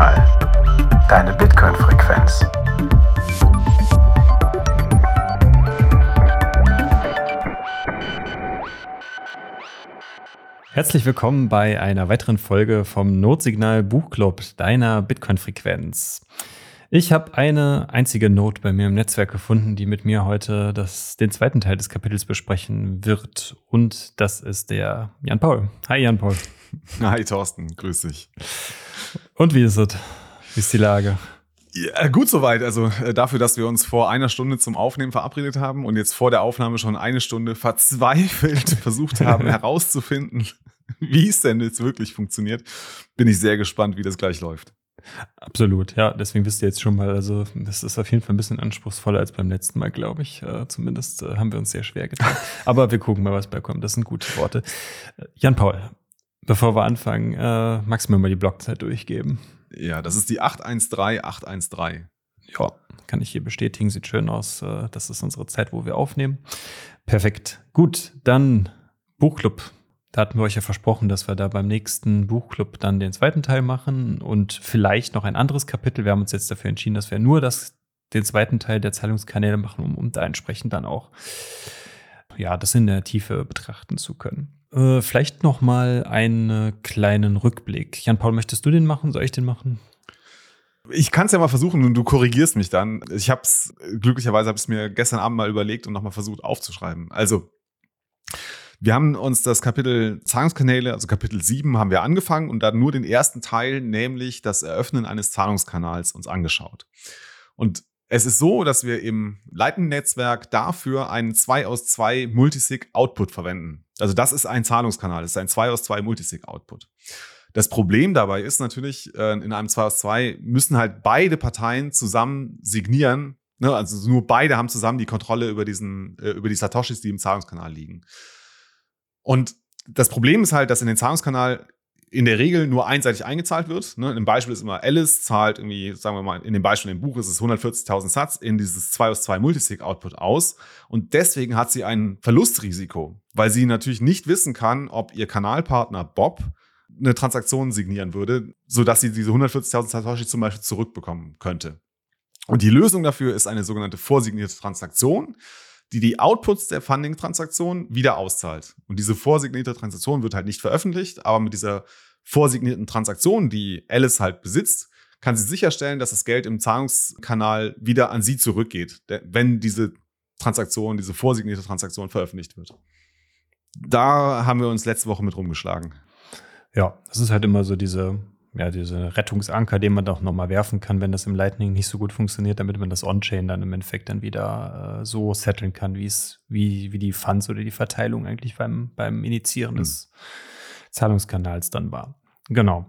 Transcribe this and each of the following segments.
Notsignal. Deine Bitcoin-Frequenz. Herzlich willkommen bei einer weiteren Folge vom Notsignal Buchclub deiner Bitcoin-Frequenz. Ich habe eine einzige Note bei mir im Netzwerk gefunden, die mit mir heute das, den zweiten Teil des Kapitels besprechen wird. Und das ist der Jan Paul. Hi Jan Paul. Hi Thorsten, grüß dich. Und wie ist es? Wie ist die Lage? Ja, gut soweit. Also äh, dafür, dass wir uns vor einer Stunde zum Aufnehmen verabredet haben und jetzt vor der Aufnahme schon eine Stunde verzweifelt versucht haben herauszufinden, wie es denn jetzt wirklich funktioniert, bin ich sehr gespannt, wie das gleich läuft. Absolut, ja. Deswegen wisst ihr jetzt schon mal, also das ist auf jeden Fall ein bisschen anspruchsvoller als beim letzten Mal, glaube ich. Äh, zumindest äh, haben wir uns sehr schwer getan. Aber wir gucken mal, was beikommt. Das sind gute Worte. Äh, Jan Paul, bevor wir anfangen, äh, magst du mir mal die Blockzeit durchgeben? Ja, das ist die 813813. Ja, kann ich hier bestätigen. Sieht schön aus. Äh, das ist unsere Zeit, wo wir aufnehmen. Perfekt. Gut, dann Buchclub. Da hatten wir euch ja versprochen, dass wir da beim nächsten Buchclub dann den zweiten Teil machen und vielleicht noch ein anderes Kapitel. Wir haben uns jetzt dafür entschieden, dass wir nur das, den zweiten Teil der Zahlungskanäle machen, um, um da entsprechend dann auch ja, das in der Tiefe betrachten zu können. Äh, vielleicht noch mal einen kleinen Rückblick. Jan-Paul, möchtest du den machen? Soll ich den machen? Ich kann es ja mal versuchen und du korrigierst mich dann. Ich habe es glücklicherweise habe ich mir gestern Abend mal überlegt und nochmal versucht aufzuschreiben. Also wir haben uns das Kapitel Zahlungskanäle, also Kapitel 7, haben wir angefangen und dann nur den ersten Teil, nämlich das Eröffnen eines Zahlungskanals, uns angeschaut. Und es ist so, dass wir im Lightning-Netzwerk dafür einen 2 aus 2 Multisig-Output verwenden. Also das ist ein Zahlungskanal, das ist ein 2 aus 2 Multisig-Output. Das Problem dabei ist natürlich, äh, in einem 2 aus 2 müssen halt beide Parteien zusammen signieren. Ne? Also nur beide haben zusammen die Kontrolle über diesen, äh, über die Satoshis, die im Zahlungskanal liegen. Und das Problem ist halt, dass in den Zahlungskanal in der Regel nur einseitig eingezahlt wird. Ne? Im Beispiel ist immer Alice zahlt irgendwie, sagen wir mal, in dem Beispiel im Buch ist es 140.000 Satz in dieses 2 aus 2 Multisig-Output aus. Und deswegen hat sie ein Verlustrisiko, weil sie natürlich nicht wissen kann, ob ihr Kanalpartner Bob eine Transaktion signieren würde, sodass sie diese 140.000 Satoshi zum Beispiel zurückbekommen könnte. Und die Lösung dafür ist eine sogenannte vorsignierte Transaktion die die Outputs der Funding-Transaktion wieder auszahlt. Und diese vorsignierte Transaktion wird halt nicht veröffentlicht, aber mit dieser vorsignierten Transaktion, die Alice halt besitzt, kann sie sicherstellen, dass das Geld im Zahlungskanal wieder an sie zurückgeht, wenn diese Transaktion, diese vorsignierte Transaktion veröffentlicht wird. Da haben wir uns letzte Woche mit rumgeschlagen. Ja, das ist halt immer so diese ja, diese Rettungsanker, den man doch nochmal werfen kann, wenn das im Lightning nicht so gut funktioniert, damit man das On-Chain dann im Endeffekt dann wieder äh, so setteln kann, wie es, wie, wie die Funds oder die Verteilung eigentlich beim, beim Initiieren mhm. des Zahlungskanals dann war. Genau.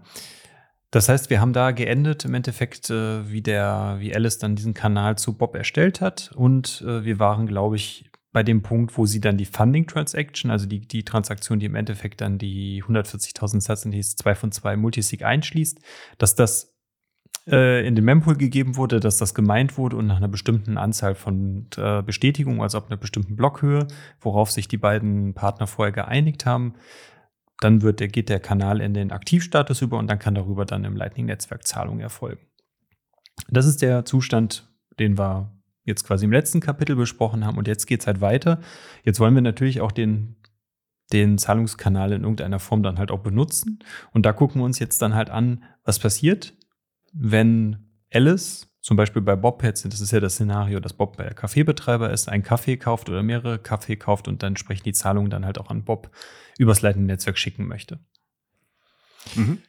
Das heißt, wir haben da geendet im Endeffekt, äh, wie der, wie Alice dann diesen Kanal zu Bob erstellt hat. Und äh, wir waren, glaube ich, bei dem Punkt, wo sie dann die Funding Transaction, also die, die Transaktion, die im Endeffekt dann die 140.000 Satz in die 2 von 2 Multisig einschließt, dass das äh, in den Mempool gegeben wurde, dass das gemeint wurde und nach einer bestimmten Anzahl von äh, Bestätigungen, also ab einer bestimmten Blockhöhe, worauf sich die beiden Partner vorher geeinigt haben, dann wird der, geht der Kanal in den Aktivstatus über und dann kann darüber dann im Lightning-Netzwerk Zahlung erfolgen. Das ist der Zustand, den wir jetzt quasi im letzten Kapitel besprochen haben. Und jetzt geht es halt weiter. Jetzt wollen wir natürlich auch den, den Zahlungskanal in irgendeiner Form dann halt auch benutzen. Und da gucken wir uns jetzt dann halt an, was passiert, wenn Alice zum Beispiel bei Bob jetzt, das ist ja das Szenario, dass Bob bei Kaffeebetreiber ist, einen Kaffee kauft oder mehrere Kaffee kauft und dann entsprechend die Zahlung dann halt auch an Bob übers leitende Netzwerk schicken möchte. Mhm.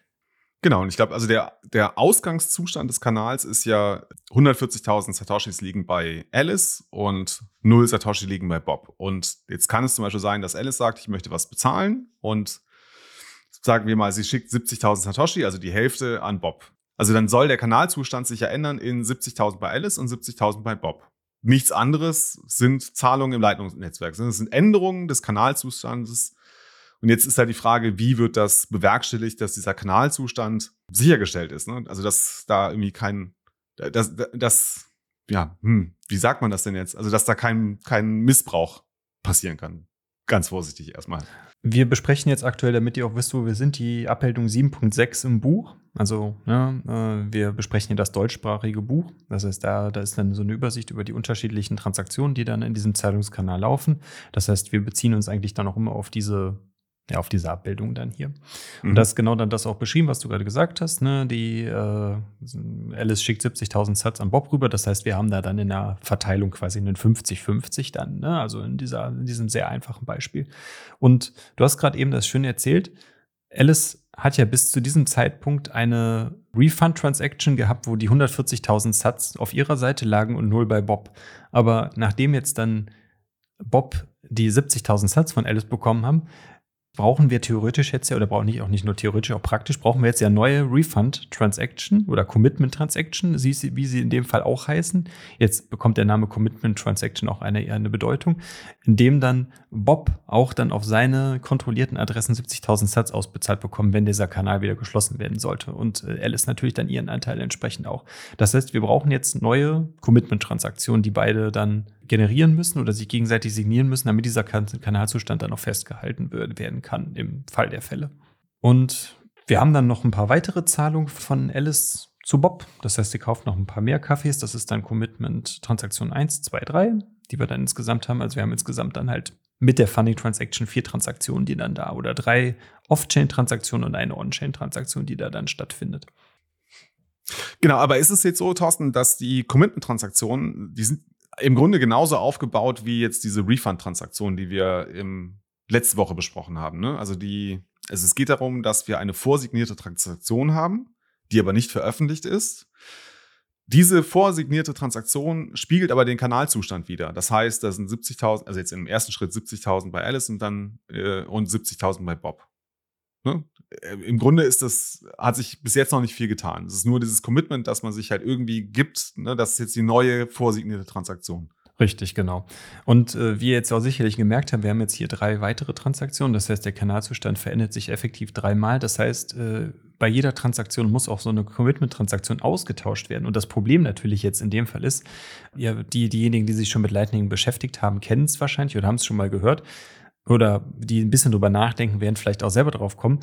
Genau, und ich glaube, also der, der Ausgangszustand des Kanals ist ja 140.000 Satoshis liegen bei Alice und 0 Satoshi liegen bei Bob. Und jetzt kann es zum Beispiel sein, dass Alice sagt, ich möchte was bezahlen und sagen wir mal, sie schickt 70.000 Satoshi, also die Hälfte an Bob. Also dann soll der Kanalzustand sich ja ändern in 70.000 bei Alice und 70.000 bei Bob. Nichts anderes sind Zahlungen im Leitungsnetzwerk. Es sind Änderungen des Kanalzustandes und jetzt ist halt die Frage, wie wird das bewerkstelligt, dass dieser Kanalzustand sichergestellt ist. Ne? Also, dass da irgendwie kein, dass, dass ja, hm, wie sagt man das denn jetzt? Also, dass da kein, kein Missbrauch passieren kann. Ganz vorsichtig erstmal. Wir besprechen jetzt aktuell, damit ihr auch wisst, wo wir sind, die Abmeldung 7.6 im Buch. Also ne, äh, wir besprechen hier das deutschsprachige Buch. Das heißt, da, da ist dann so eine Übersicht über die unterschiedlichen Transaktionen, die dann in diesem Zeitungskanal laufen. Das heißt, wir beziehen uns eigentlich dann auch immer auf diese ja, auf diese Abbildung dann hier. Und Mhm. das ist genau dann das auch beschrieben, was du gerade gesagt hast. Ne? Die äh, Alice schickt 70.000 Sats an Bob rüber. Das heißt, wir haben da dann in der Verteilung quasi einen 50-50 dann. Ne? Also in, dieser, in diesem sehr einfachen Beispiel. Und du hast gerade eben das schön erzählt. Alice hat ja bis zu diesem Zeitpunkt eine Refund-Transaction gehabt, wo die 140.000 Sats auf ihrer Seite lagen und null bei Bob. Aber nachdem jetzt dann Bob die 70.000 Sats von Alice bekommen haben, brauchen wir theoretisch jetzt ja, oder brauchen nicht, auch nicht nur theoretisch, auch praktisch, brauchen wir jetzt ja neue Refund-Transaction oder Commitment-Transaction, wie sie, wie sie in dem Fall auch heißen. Jetzt bekommt der Name Commitment-Transaction auch eine, eher eine Bedeutung, indem dann Bob auch dann auf seine kontrollierten Adressen 70.000 Sats ausbezahlt bekommen, wenn dieser Kanal wieder geschlossen werden sollte. Und äh, Alice natürlich dann ihren Anteil entsprechend auch. Das heißt, wir brauchen jetzt neue Commitment-Transaktionen, die beide dann generieren müssen oder sich gegenseitig signieren müssen, damit dieser kan Kanalzustand dann auch festgehalten werden kann im Fall der Fälle. Und wir haben dann noch ein paar weitere Zahlungen von Alice zu Bob. Das heißt, sie kauft noch ein paar mehr Kaffees. Das ist dann Commitment Transaktion 1, 2, 3, die wir dann insgesamt haben. Also wir haben insgesamt dann halt mit der Funding Transaction vier Transaktionen, die dann da oder drei Off-Chain-Transaktionen und eine On-Chain-Transaktion, die da dann stattfindet. Genau, aber ist es jetzt so, Thorsten, dass die Commitment-Transaktionen, die sind im Grunde genauso aufgebaut wie jetzt diese Refund-Transaktionen, die wir im, letzte Woche besprochen haben. Ne? Also die, also es geht darum, dass wir eine vorsignierte Transaktion haben, die aber nicht veröffentlicht ist. Diese vorsignierte Transaktion spiegelt aber den Kanalzustand wieder. Das heißt, da sind 70.000, also jetzt im ersten Schritt 70.000 bei Alice und dann äh, und 70.000 bei Bob. Ne? Äh, Im Grunde ist das, hat sich bis jetzt noch nicht viel getan. Es ist nur dieses Commitment, dass man sich halt irgendwie gibt, ne? das ist jetzt die neue vorsignierte Transaktion. Richtig, genau. Und äh, wie ihr jetzt auch sicherlich gemerkt habt, wir haben jetzt hier drei weitere Transaktionen. Das heißt, der Kanalzustand verändert sich effektiv dreimal. Das heißt, äh, bei jeder Transaktion muss auch so eine Commitment-Transaktion ausgetauscht werden. Und das Problem natürlich jetzt in dem Fall ist, ja, die, diejenigen, die sich schon mit Lightning beschäftigt haben, kennen es wahrscheinlich oder haben es schon mal gehört. Oder die ein bisschen drüber nachdenken, werden vielleicht auch selber drauf kommen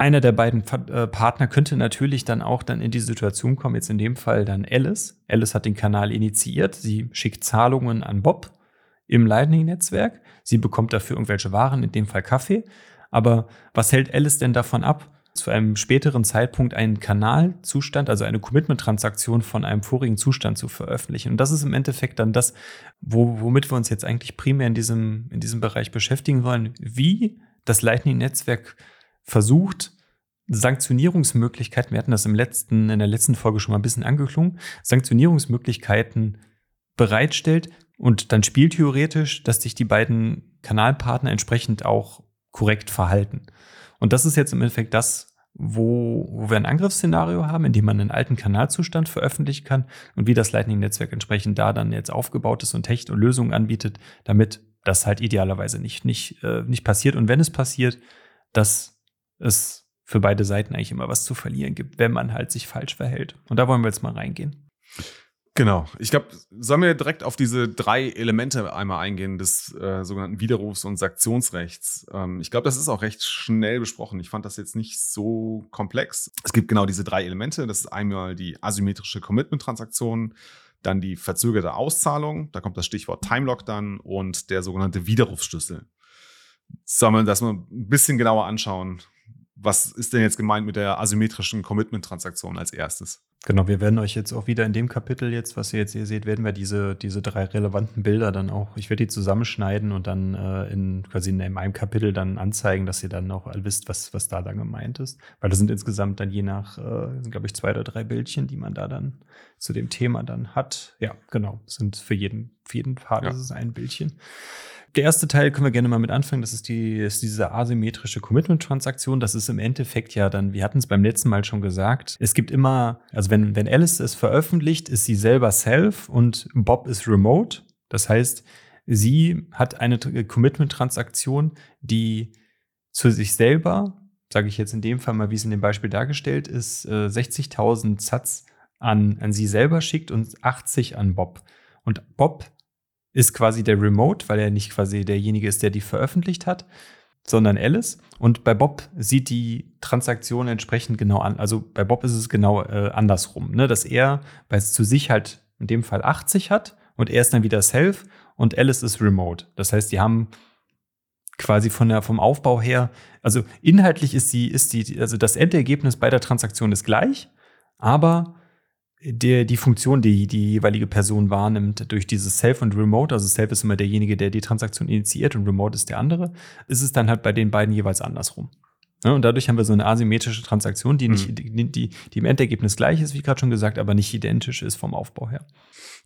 einer der beiden äh, Partner könnte natürlich dann auch dann in die Situation kommen, jetzt in dem Fall dann Alice. Alice hat den Kanal initiiert, sie schickt Zahlungen an Bob im Lightning-Netzwerk, sie bekommt dafür irgendwelche Waren, in dem Fall Kaffee. Aber was hält Alice denn davon ab, zu einem späteren Zeitpunkt einen Kanalzustand, also eine Commitment-Transaktion von einem vorigen Zustand zu veröffentlichen? Und das ist im Endeffekt dann das, wo, womit wir uns jetzt eigentlich primär in diesem, in diesem Bereich beschäftigen wollen, wie das Lightning-Netzwerk versucht, Sanktionierungsmöglichkeiten, wir hatten das im letzten, in der letzten Folge schon mal ein bisschen angeklungen, Sanktionierungsmöglichkeiten bereitstellt und dann spieltheoretisch, dass sich die beiden Kanalpartner entsprechend auch korrekt verhalten. Und das ist jetzt im Endeffekt das, wo, wo wir ein Angriffsszenario haben, in dem man einen alten Kanalzustand veröffentlichen kann und wie das Lightning-Netzwerk entsprechend da dann jetzt aufgebaut ist und Technik und Lösungen anbietet, damit das halt idealerweise nicht, nicht, äh, nicht passiert. Und wenn es passiert, dass es für beide Seiten eigentlich immer was zu verlieren gibt, wenn man halt sich falsch verhält. Und da wollen wir jetzt mal reingehen. Genau. Ich glaube, sollen wir direkt auf diese drei Elemente einmal eingehen des äh, sogenannten Widerrufs- und Sanktionsrechts. Ähm, ich glaube, das ist auch recht schnell besprochen. Ich fand das jetzt nicht so komplex. Es gibt genau diese drei Elemente. Das ist einmal die asymmetrische Commitment-Transaktion, dann die verzögerte Auszahlung, da kommt das Stichwort Timelock dann und der sogenannte Widerrufsschlüssel. Sollen wir das mal ein bisschen genauer anschauen? Was ist denn jetzt gemeint mit der asymmetrischen Commitment-Transaktion als erstes? Genau, wir werden euch jetzt auch wieder in dem Kapitel jetzt, was ihr jetzt hier seht, werden wir diese, diese drei relevanten Bilder dann auch, ich werde die zusammenschneiden und dann äh, in quasi in einem Kapitel dann anzeigen, dass ihr dann auch wisst, was, was da dann gemeint ist. Weil das sind insgesamt dann je nach, äh, sind glaube ich zwei oder drei Bildchen, die man da dann zu dem Thema dann hat. Ja, genau, sind für jeden, für jeden Part Ja. ist es ein Bildchen. Der erste Teil können wir gerne mal mit anfangen. Das ist, die, ist diese asymmetrische Commitment-Transaktion. Das ist im Endeffekt ja dann, wir hatten es beim letzten Mal schon gesagt, es gibt immer, also wenn, wenn Alice es veröffentlicht, ist sie selber Self und Bob ist Remote. Das heißt, sie hat eine T- Commitment-Transaktion, die zu sich selber, sage ich jetzt in dem Fall mal, wie es in dem Beispiel dargestellt ist, äh, 60.000 Satz an, an sie selber schickt und 80 an Bob. Und Bob ist quasi der Remote, weil er nicht quasi derjenige ist, der die veröffentlicht hat, sondern Alice. Und bei Bob sieht die Transaktion entsprechend genau an. Also bei Bob ist es genau äh, andersrum, ne? dass er bei zu sich halt in dem Fall 80 hat und er ist dann wieder Self und Alice ist Remote. Das heißt, die haben quasi von der, vom Aufbau her, also inhaltlich ist die, ist die, also das Endergebnis bei der Transaktion ist gleich, aber der, die Funktion, die die jeweilige Person wahrnimmt, durch dieses Self und Remote, also Self ist immer derjenige, der die Transaktion initiiert und Remote ist der andere, ist es dann halt bei den beiden jeweils andersrum. Ja, und dadurch haben wir so eine asymmetrische Transaktion, die, nicht, mhm. die, die, die im Endergebnis gleich ist, wie gerade schon gesagt, aber nicht identisch ist vom Aufbau her.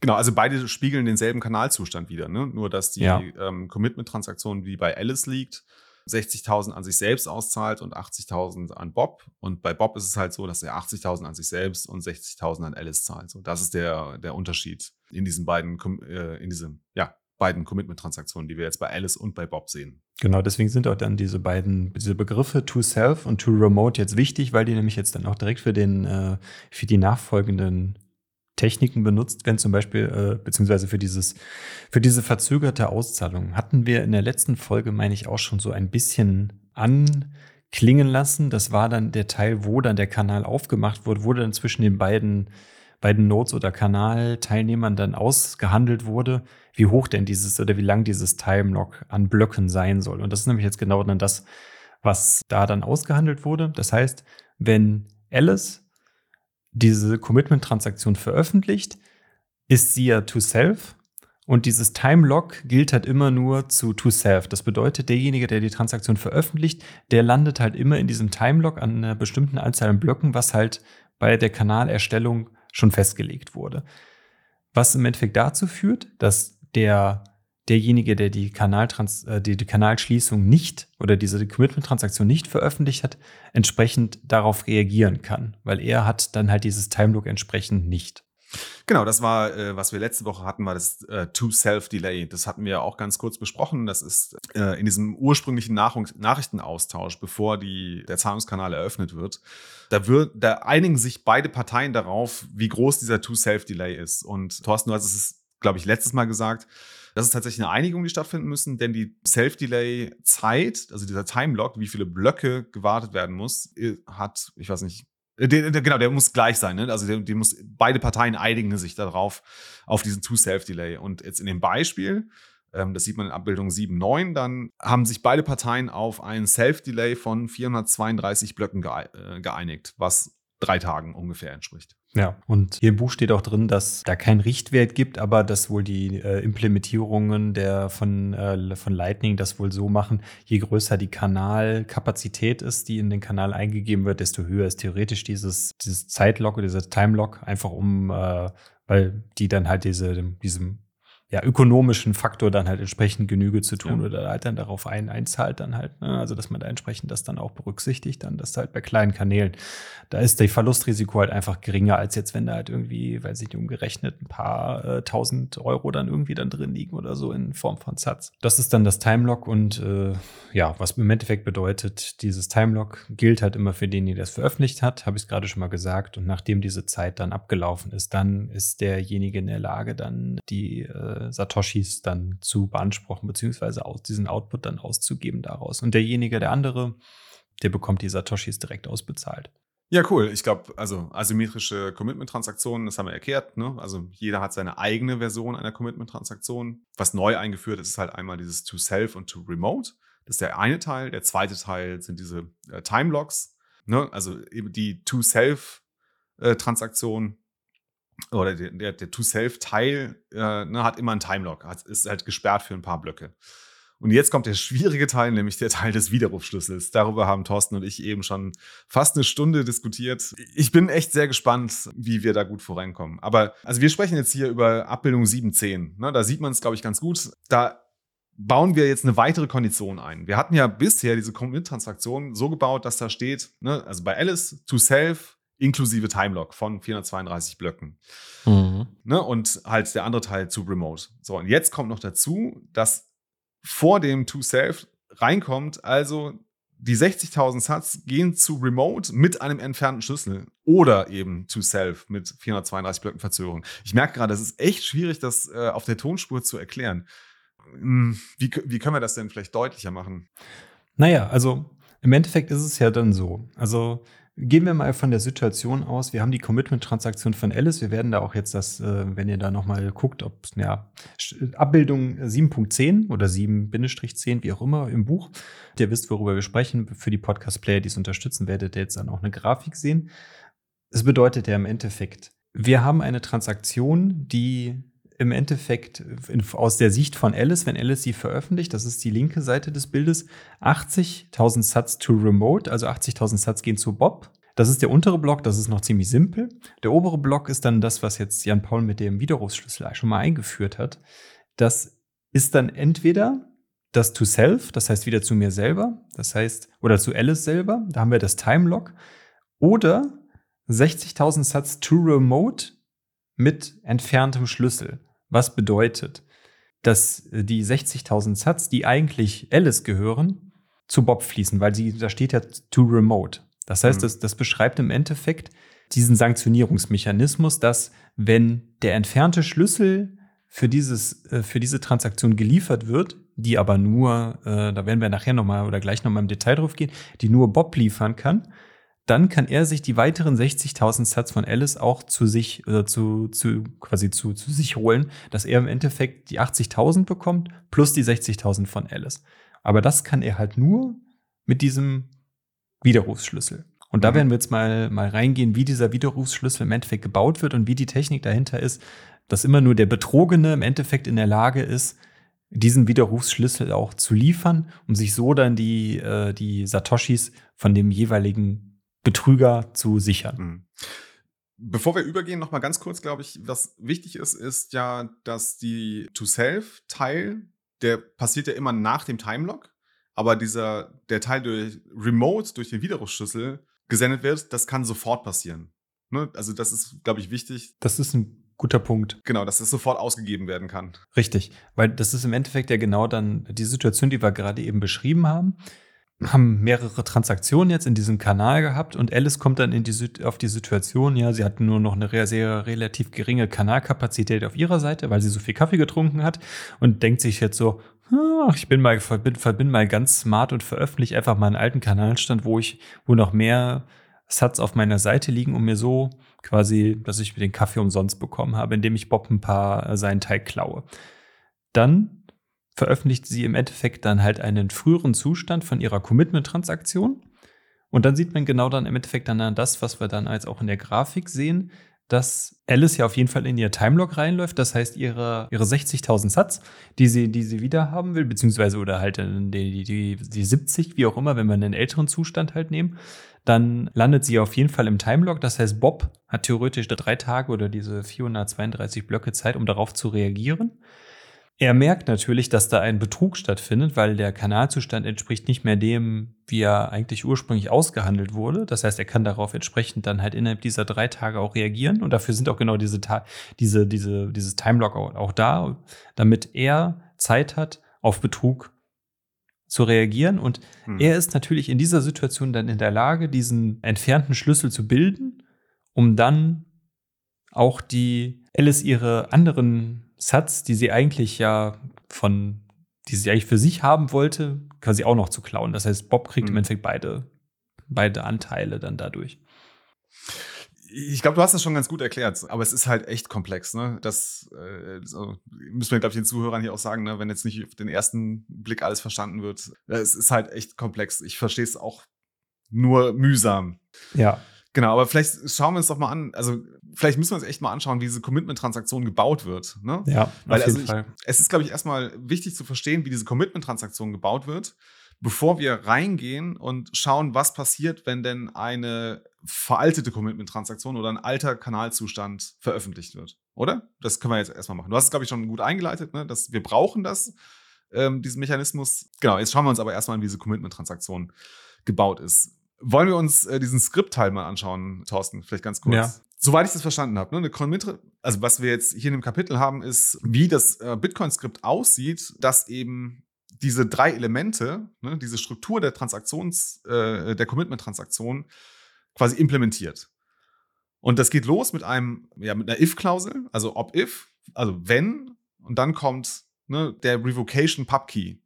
Genau, also beide spiegeln denselben Kanalzustand wieder, ne? nur dass die ja. ähm, Commitment-Transaktion, wie bei Alice liegt, 60.000 an sich selbst auszahlt und 80.000 an Bob. Und bei Bob ist es halt so, dass er 80.000 an sich selbst und 60.000 an Alice zahlt. So, das ist der, der Unterschied in diesen beiden, äh, in diesem, ja, beiden Commitment-Transaktionen, die wir jetzt bei Alice und bei Bob sehen. Genau, deswegen sind auch dann diese beiden, diese Begriffe to self und to remote jetzt wichtig, weil die nämlich jetzt dann auch direkt für den, äh, für die nachfolgenden Techniken benutzt werden, zum Beispiel, äh, beziehungsweise für dieses, für diese verzögerte Auszahlung. Hatten wir in der letzten Folge, meine ich, auch schon so ein bisschen anklingen lassen. Das war dann der Teil, wo dann der Kanal aufgemacht wurde, wo dann zwischen den beiden, beiden Nodes oder Kanalteilnehmern dann ausgehandelt wurde, wie hoch denn dieses oder wie lang dieses Timelock an Blöcken sein soll. Und das ist nämlich jetzt genau dann das, was da dann ausgehandelt wurde. Das heißt, wenn Alice diese Commitment-Transaktion veröffentlicht, ist sie ja to self und dieses Time-Lock gilt halt immer nur zu to self. Das bedeutet, derjenige, der die Transaktion veröffentlicht, der landet halt immer in diesem Time-Lock an einer bestimmten Anzahl an Blöcken, was halt bei der Kanalerstellung schon festgelegt wurde. Was im Endeffekt dazu führt, dass der derjenige, der die, Kanaltrans äh, die, die Kanalschließung nicht oder diese Commitment-Transaktion nicht veröffentlicht hat, entsprechend darauf reagieren kann, weil er hat dann halt dieses Time-Look entsprechend nicht. Genau, das war, äh, was wir letzte Woche hatten, war das äh, Two-Self-Delay. Das hatten wir auch ganz kurz besprochen. Das ist äh, in diesem ursprünglichen Nach Nachrichtenaustausch, bevor die, der Zahlungskanal eröffnet wird. Da, wird, da einigen sich beide Parteien darauf, wie groß dieser Two-Self-Delay ist. Und Thorsten, du hast es, glaube ich, letztes Mal gesagt, das ist tatsächlich eine Einigung, die stattfinden müssen, denn die Self-Delay-Zeit, also dieser Time-Lock, wie viele Blöcke gewartet werden muss, hat, ich weiß nicht, äh, der, der, genau, der muss gleich sein. Ne? Also die muss, beide Parteien einigen sich darauf, auf diesen Two-Self-Delay. Und jetzt in dem Beispiel, ähm, das sieht man in Abbildung 7.9, dann haben sich beide Parteien auf einen Self-Delay von 432 Blöcken äh, geeinigt, was drei Tagen ungefähr entspricht. Ja, und hier im Buch steht auch drin, dass da kein Richtwert gibt, aber dass wohl die äh, Implementierungen der von, äh, von Lightning das wohl so machen, je größer die Kanalkapazität ist, die in den Kanal eingegeben wird, desto höher ist theoretisch dieses, dieses Zeitlock oder dieser Timelock, einfach um, äh, weil die dann halt diese, diesem ja, ökonomischen Faktor dann halt entsprechend Genüge zu tun ja. oder halt dann darauf ein, einzahlt dann halt. Ne? Also, dass man da entsprechend das dann auch berücksichtigt, dann das halt bei kleinen Kanälen. Da ist der Verlustrisiko halt einfach geringer, als jetzt, wenn da halt irgendwie, weiß ich nicht, umgerechnet ein paar äh, tausend Euro dann irgendwie dann drin liegen oder so in Form von Satz. Das ist dann das Timelock und äh, ja, was im Endeffekt bedeutet, dieses Timelock gilt halt immer für den, der das veröffentlicht hat, habe ich es gerade schon mal gesagt. Und nachdem diese Zeit dann abgelaufen ist, dann ist derjenige in der Lage, dann die äh, Satoshis dann zu beanspruchen, beziehungsweise aus diesen Output dann auszugeben daraus. Und derjenige, der andere, der bekommt die Satoshis direkt ausbezahlt. Ja, cool. Ich glaube, also asymmetrische Commitment-Transaktionen, das haben wir erklärt. Ne? Also jeder hat seine eigene Version einer Commitment-Transaktion. Was neu eingeführt ist, ist halt einmal dieses To-Self und To-Remote. Das ist der eine Teil. Der zweite Teil sind diese äh, Time-Logs. Ne? Also eben die To-Self-Transaktion äh, oder der, der, der To-Self-Teil äh, ne, hat immer einen Timelock, ist halt gesperrt für ein paar Blöcke. Und jetzt kommt der schwierige Teil, nämlich der Teil des Widerrufsschlüssels. Darüber haben Thorsten und ich eben schon fast eine Stunde diskutiert. Ich bin echt sehr gespannt, wie wir da gut vorankommen. Aber also wir sprechen jetzt hier über Abbildung 7.10. Ne, da sieht man es, glaube ich, ganz gut. Da bauen wir jetzt eine weitere Kondition ein. Wir hatten ja bisher diese Commit-Transaktion so gebaut, dass da steht, ne, also bei Alice to self inklusive Timelock von 432 Blöcken. Mhm. Ne, und halt der andere Teil zu Remote. So, und jetzt kommt noch dazu, dass vor dem To-Self reinkommt, also die 60.000 Satz gehen zu Remote mit einem entfernten Schlüssel oder eben to Self mit 432 Blöcken Verzögerung. Ich merke gerade, es ist echt schwierig, das äh, auf der Tonspur zu erklären. Hm, wie, wie können wir das denn vielleicht deutlicher machen? Naja, also im Endeffekt ist es ja dann so. Also Gehen wir mal von der Situation aus. Wir haben die Commitment-Transaktion von Alice. Wir werden da auch jetzt das, äh, wenn ihr da nochmal guckt, ob ja, Abbildung 7.10 oder 7-10, wie auch immer im Buch. Ihr wisst, worüber wir sprechen. Für die Podcast-Player, die es unterstützen, werdet ihr jetzt dann auch eine Grafik sehen. Es bedeutet ja im Endeffekt, wir haben eine Transaktion, die im Endeffekt aus der Sicht von Alice, wenn Alice sie veröffentlicht, das ist die linke Seite des Bildes, 80.000 Satz to Remote, also 80.000 Satz gehen zu Bob. Das ist der untere Block, das ist noch ziemlich simpel. Der obere Block ist dann das, was jetzt Jan Paul mit dem Widerrufsschlüssel schon mal eingeführt hat. Das ist dann entweder das to self, das heißt wieder zu mir selber, das heißt, oder zu Alice selber, da haben wir das Time Lock, oder 60.000 Satz to Remote mit entferntem Schlüssel. Was bedeutet, dass äh, die 60.000 Satz, die eigentlich Alice gehören, zu Bob fließen, weil sie, da steht ja to remote. Das heißt, mhm. das, das beschreibt im Endeffekt diesen Sanktionierungsmechanismus, dass wenn der entfernte Schlüssel für, dieses, äh, für diese Transaktion geliefert wird, die aber nur, äh, da werden wir nachher nochmal oder gleich nochmal im Detail drauf gehen, die nur Bob liefern kann, dann kann er sich die weiteren 60.000 Sats von Alice auch zu sich, oder zu, zu, quasi zu, zu sich holen, dass er im Endeffekt die 80.000 bekommt plus die 60.000 von Alice. Aber das kann er halt nur mit diesem Widerrufsschlüssel. Und da mhm. werden wir jetzt mal, mal reingehen, wie dieser Widerrufsschlüssel im Endeffekt gebaut wird und wie die Technik dahinter ist, dass immer nur der Betrogene im Endeffekt in der Lage ist, diesen Widerrufsschlüssel auch zu liefern, um sich so dann die, äh, die Satoshis von dem jeweiligen Betrüger zu sichern. Mhm. Bevor wir übergehen, noch mal ganz kurz, glaube ich, was wichtig ist, ist ja, dass die To-Self-Teil, der passiert ja immer nach dem Timelock, aber dieser, der Teil durch Remote, durch den Widerrufsschlüssel gesendet wird, das kann sofort passieren. Ne? Also das ist, glaube ich, wichtig. Das ist ein guter Punkt. Genau, dass das sofort ausgegeben werden kann. Richtig, weil das ist im Endeffekt ja genau dann die Situation, die wir gerade eben beschrieben haben haben mehrere Transaktionen jetzt in diesem Kanal gehabt und Alice kommt dann in die, auf die Situation, ja, sie hat nur noch eine sehr relativ geringe Kanalkapazität auf ihrer Seite, weil sie so viel Kaffee getrunken hat und denkt sich jetzt so, ach, ich bin mal, bin, bin mal ganz smart und veröffentliche einfach mal einen alten Kanalstand, wo ich, wo noch mehr Sats auf meiner Seite liegen, um mir so quasi, dass ich mir den Kaffee umsonst bekommen habe, indem ich Bob ein paar äh, seinen Teig klaue. Dann veröffentlicht sie im Endeffekt dann halt einen früheren Zustand von ihrer Commitment-Transaktion. Und dann sieht man genau dann im Endeffekt dann das, was wir dann als auch in der Grafik sehen, dass Alice ja auf jeden Fall in ihr Timelock reinläuft. Das heißt, ihre, ihre 60.000 Satz, die sie, die sie wieder haben will, beziehungsweise oder halt die, die, die 70, wie auch immer, wenn wir einen älteren Zustand halt nehmen, dann landet sie auf jeden Fall im Timelock. Das heißt, Bob hat theoretisch drei Tage oder diese 432 Blöcke Zeit, um darauf zu reagieren. Er merkt natürlich, dass da ein Betrug stattfindet, weil der Kanalzustand entspricht nicht mehr dem, wie er eigentlich ursprünglich ausgehandelt wurde. Das heißt, er kann darauf entsprechend dann halt innerhalb dieser drei Tage auch reagieren. Und dafür sind auch genau diese, diese, diese, dieses Timelock auch, da, damit er Zeit hat, auf Betrug zu reagieren. Und hm. er ist natürlich in dieser Situation dann in der Lage, diesen entfernten Schlüssel zu bilden, um dann auch die Alice ihre anderen Satz, die sie eigentlich ja von, die sie eigentlich für sich haben wollte, quasi auch noch zu klauen. Das heißt, Bob kriegt mhm. im Endeffekt beide, beide Anteile dann dadurch. Ich glaube, du hast das schon ganz gut erklärt, aber es ist halt echt komplex. Ne? Das äh, so, müssen wir, glaube ich, den Zuhörern hier auch sagen, ne? wenn jetzt nicht auf den ersten Blick alles verstanden wird. Es ist halt echt komplex. Ich verstehe es auch nur mühsam. Ja. Genau, aber vielleicht schauen wir uns doch mal an, also vielleicht müssen wir uns echt mal anschauen, wie diese Commitment-Transaktion gebaut wird. Ne? Ja, Weil auf jeden also Fall. es ist, glaube ich, erstmal wichtig zu verstehen, wie diese Commitment-Transaktion gebaut wird, bevor wir reingehen und schauen, was passiert, wenn denn eine veraltete Commitment-Transaktion oder ein alter Kanalzustand veröffentlicht wird. Oder? Das können wir jetzt erstmal machen. Du hast es, glaube ich, schon gut eingeleitet, ne? dass wir brauchen das, ähm, diesen Mechanismus. Genau, jetzt schauen wir uns aber erstmal an, wie diese Commitment-Transaktion gebaut ist. Wollen wir uns äh, diesen Skriptteil mal anschauen, Thorsten? Vielleicht ganz kurz. Ja. Soweit ich das verstanden habe, ne, eine Commit, also was wir jetzt hier in dem Kapitel haben, ist, wie das äh, Bitcoin-Skript aussieht, das eben diese drei Elemente, ne, diese Struktur der Transaktions, äh, der Commitment-Transaktion quasi implementiert. Und das geht los mit einem, ja, mit einer if-Klausel, also ob if, also wenn, und dann kommt ne, der Revocation Pub Key.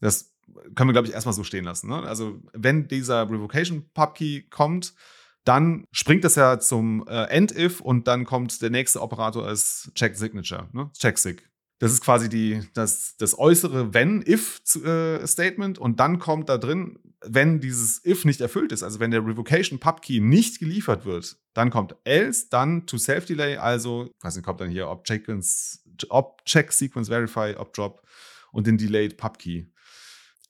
Das können wir, glaube ich, erstmal so stehen lassen. Ne? Also, wenn dieser Revocation Pub Key kommt, dann springt das ja zum äh, End-If und dann kommt der nächste Operator als Check Signature, ne? Check Sig. Das ist quasi die, das, das äußere Wenn-If-Statement äh, und dann kommt da drin, wenn dieses If nicht erfüllt ist, also wenn der Revocation Pub Key nicht geliefert wird, dann kommt else, dann to Self-Delay, also, weiß nicht, kommt dann hier Object, Object Sequence Verify, Ob-Drop und den Delayed Pub Key.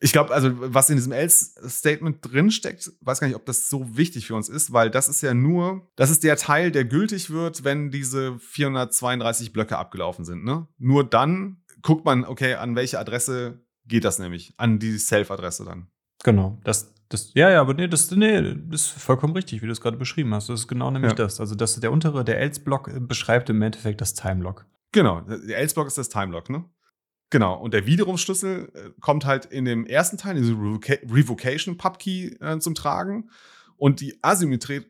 Ich glaube, also was in diesem Else-Statement drinsteckt, weiß gar nicht, ob das so wichtig für uns ist, weil das ist ja nur, das ist der Teil, der gültig wird, wenn diese 432 Blöcke abgelaufen sind. Ne? Nur dann guckt man, okay, an welche Adresse geht das nämlich? An die Self-Adresse dann. Genau, das, das, ja, ja, aber nee, das, nee, das ist vollkommen richtig, wie du es gerade beschrieben hast. Das ist genau nämlich ja. das. Also, das, der untere, der Else-Block beschreibt im Endeffekt das Time-Lock. Genau, der Else-Block ist das Time-Lock, ne? Genau, und der Widerrufsschlüssel äh, kommt halt in dem ersten Teil, diese Revocation Pubkey äh, zum Tragen. Und die Asymmetrie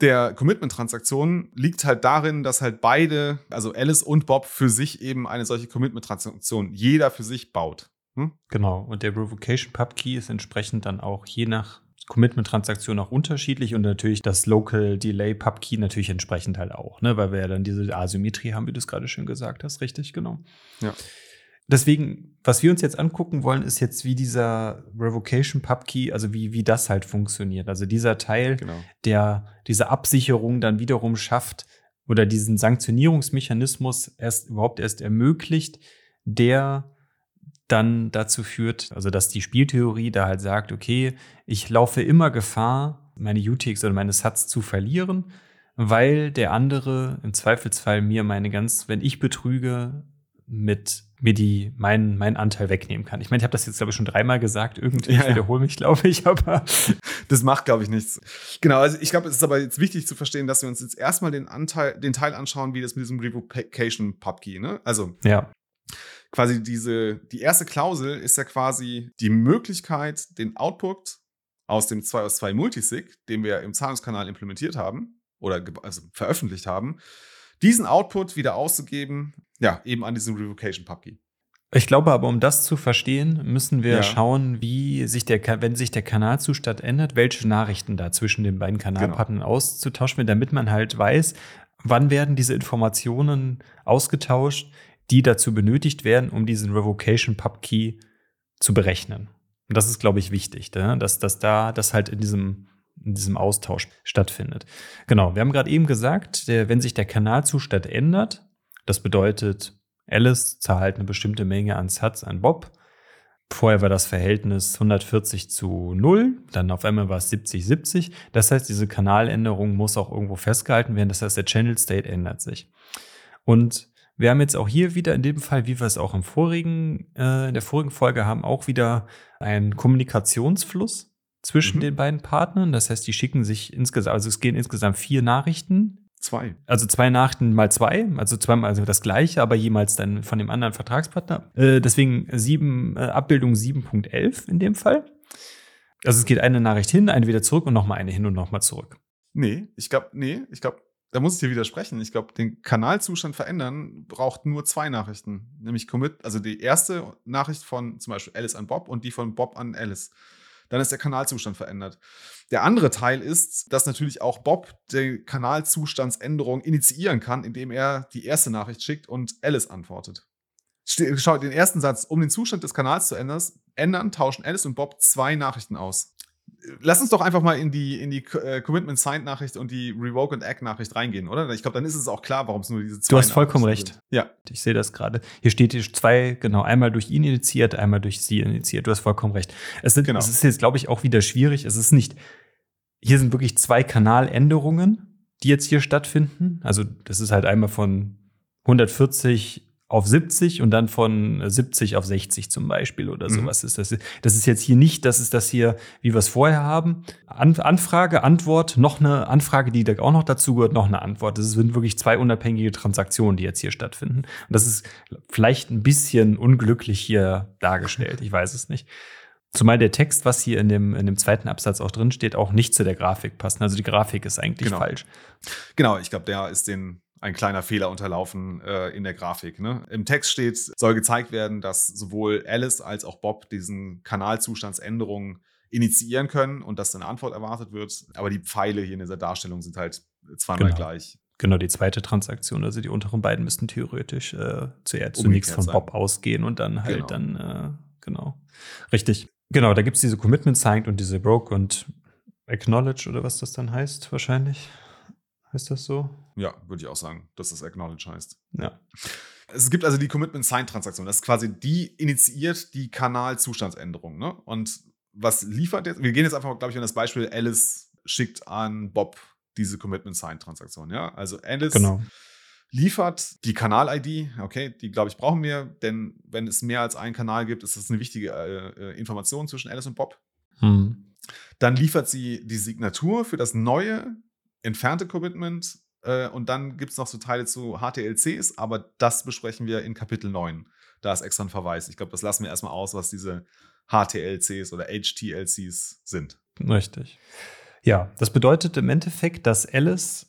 der Commitment-Transaktion liegt halt darin, dass halt beide, also Alice und Bob, für sich eben eine solche Commitment-Transaktion, jeder für sich baut. Hm? Genau, und der Revocation Pubkey ist entsprechend dann auch je nach Commitment-Transaktion auch unterschiedlich und natürlich das Local Delay Pubkey natürlich entsprechend halt auch, ne, weil wir ja dann diese Asymmetrie haben, wie du es gerade schön gesagt hast, richtig, genau. Ja. Deswegen, was wir uns jetzt angucken wollen, ist jetzt, wie dieser Revocation Pubkey, also wie, wie das halt funktioniert. Also dieser Teil, genau. der diese Absicherung dann wiederum schafft oder diesen Sanktionierungsmechanismus erst überhaupt erst ermöglicht, der dann dazu führt, also dass die Spieltheorie da halt sagt, okay, ich laufe immer Gefahr, meine UTX oder meine Sats zu verlieren, weil der andere im Zweifelsfall mir meine ganz, wenn ich betrüge, mit mir die meinen meinen Anteil wegnehmen kann. Ich meine, ich habe das jetzt glaube ich schon dreimal gesagt. Irgendwie ja, ich wiederhole mich, glaube ich, aber das macht glaube ich nichts. Genau, also ich glaube, es ist aber jetzt wichtig zu verstehen, dass wir uns jetzt erstmal den Anteil, den Teil anschauen, wie das mit diesem Revocation Pubkey, ne? Also ja. Quasi diese die erste Klausel ist ja quasi die Möglichkeit, den Output aus dem 2 aus 2 Multisig, den wir im Zahlungskanal implementiert haben oder also veröffentlicht haben, diesen Output wieder auszugeben, ja, eben an diesem Revocation Pubkey. Ich glaube aber, um das zu verstehen, müssen wir ja. schauen, wie sich der, wenn sich der Kanalzustand ändert, welche Nachrichten da zwischen den beiden Kanalpartnern genau. auszutauschen wird, damit man halt weiß, wann werden diese Informationen ausgetauscht, die dazu benötigt werden, um diesen Revocation Pub Key zu berechnen. Und das ist, glaube ich, wichtig, ne? dass, dass da das halt in diesem in diesem Austausch stattfindet. Genau, wir haben gerade eben gesagt, der, wenn sich der Kanalzustand ändert, das bedeutet, Alice zahlt eine bestimmte Menge an Satz an Bob. Vorher war das Verhältnis 140 zu 0, dann auf einmal war es 70, 70. Das heißt, diese Kanaländerung muss auch irgendwo festgehalten werden. Das heißt, der Channel State ändert sich. Und wir haben jetzt auch hier wieder in dem Fall, wie wir es auch im vorigen, äh, in der vorigen Folge haben, auch wieder einen Kommunikationsfluss zwischen mhm. den beiden Partnern. Das heißt, die schicken sich insgesamt, also es gehen insgesamt vier Nachrichten. Zwei. Also zwei Nachrichten mal zwei, also zweimal also das gleiche, aber jemals dann von dem anderen Vertragspartner. Äh, deswegen sieben, äh, Abbildung 7.11 in dem Fall. Also es geht eine Nachricht hin, eine wieder zurück und nochmal eine hin und nochmal zurück. Nee, ich glaube, nee, ich glaube, da muss ich dir widersprechen. Ich glaube, den Kanalzustand verändern braucht nur zwei Nachrichten. Nämlich Commit, also die erste Nachricht von zum Beispiel Alice an Bob und die von Bob an Alice dann ist der Kanalzustand verändert. Der andere Teil ist, dass natürlich auch Bob die Kanalzustandsänderung initiieren kann, indem er die erste Nachricht schickt und Alice antwortet. Schau den ersten Satz, um den Zustand des Kanals zu ändern, tauschen Alice und Bob zwei Nachrichten aus lass uns doch einfach mal in die, in die äh, Commitment Signed Nachricht und die Revoke and Act Nachricht reingehen, oder? Ich glaube, dann ist es auch klar, warum es nur diese zwei Du hast vollkommen recht. Sind. Ja. Ich sehe das gerade. Hier steht hier zwei, genau, einmal durch ihn initiiert, einmal durch sie initiiert. Du hast vollkommen recht. Es, sind, genau. es ist jetzt, glaube ich, auch wieder schwierig. Es ist nicht, hier sind wirklich zwei Kanaländerungen, die jetzt hier stattfinden. Also, das ist halt einmal von 140 auf 70 und dann von 70 auf 60 zum Beispiel oder Mhm. sowas ist das. Das ist jetzt hier nicht, das ist das hier, wie wir es vorher haben. An Anfrage, Antwort, noch eine Anfrage, die da auch noch dazu gehört, noch eine Antwort. Das sind wirklich zwei unabhängige Transaktionen, die jetzt hier stattfinden. Und das ist vielleicht ein bisschen unglücklich hier dargestellt. Ich weiß es nicht. Zumal der Text, was hier in dem, in dem zweiten Absatz auch drin steht, auch nicht zu der Grafik passt. Also die Grafik ist eigentlich Genau. falsch. Genau, ich glaube, der ist den ein kleiner Fehler unterlaufen äh, in der Grafik. Ne? Im Text steht, soll gezeigt werden, dass sowohl Alice als auch Bob diesen Kanalzustandsänderungen initiieren können und dass eine Antwort erwartet wird. Aber die Pfeile hier in dieser Darstellung sind halt zweimal Genau. gleich. Genau, die zweite Transaktion, also die unteren beiden müssten theoretisch äh, zuerst Umgekehrt zunächst von sein. Bob ausgehen und dann halt Genau. dann, äh, genau. Richtig. Genau, da gibt es diese Commitment Signed und diese Broke und Acknowledge oder was das dann heißt, wahrscheinlich. Heißt das so? Ja, würde ich auch sagen, dass das Acknowledge heißt. Ja. Es gibt also die Commitment Sign Transaktion. Das ist quasi die initiiert die Kanalzustandsänderung. Ne? Und was liefert jetzt? Wir gehen jetzt einfach, glaube ich, an das Beispiel, Alice schickt an Bob diese Commitment Sign Transaktion. Ja, also Alice Genau. Liefert die Kanal-ID. Okay, die glaube ich brauchen wir, denn wenn es mehr als einen Kanal gibt, ist das eine wichtige äh, äh, Information zwischen Alice und Bob. Hm. Dann liefert sie die Signatur für das neue, entfernte Commitment. Äh, und dann gibt es noch so Teile zu HTLCs, aber das besprechen wir in Kapitel 9. Da ist extra ein Verweis. Ich glaube, das lassen wir erstmal aus, was diese HTLCs oder HTLCs sind. Richtig. Ja, das bedeutet im Endeffekt, dass Alice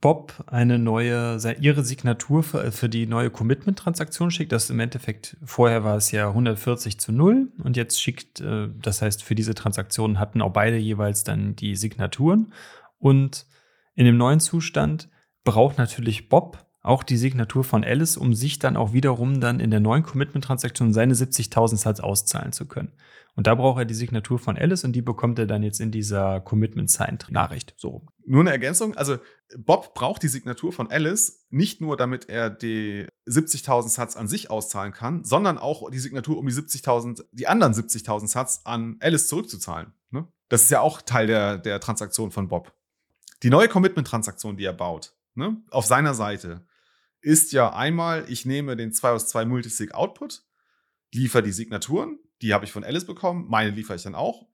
Bob eine neue, ihre Signatur für, für die neue Commitment-Transaktion schickt. Das im Endeffekt, vorher war es ja 140 zu 0 und jetzt schickt, äh, das heißt, für diese Transaktionen hatten auch beide jeweils dann die Signaturen. Und in dem neuen Zustand braucht natürlich Bob auch die Signatur von Alice, um sich dann auch wiederum dann in der neuen Commitment-Transaktion seine 70.000 Satz auszahlen zu können. Und da braucht er die Signatur von Alice und die bekommt er dann jetzt in dieser Commitment-Sign-Nachricht. So. Nur eine Ergänzung. Also, Bob braucht die Signatur von Alice nicht nur, damit er die 70.000 Satz an sich auszahlen kann, sondern auch die Signatur, um die 70.000, die anderen 70.000 Satz an Alice zurückzuzahlen. Ne? Das ist ja auch Teil der, der Transaktion von Bob. Die neue Commitment-Transaktion, die er baut, ne, auf seiner Seite, ist ja einmal, ich nehme den 2 aus 2 Multisig Output, liefere die Signaturen, die habe ich von Alice bekommen, meine liefere ich dann auch.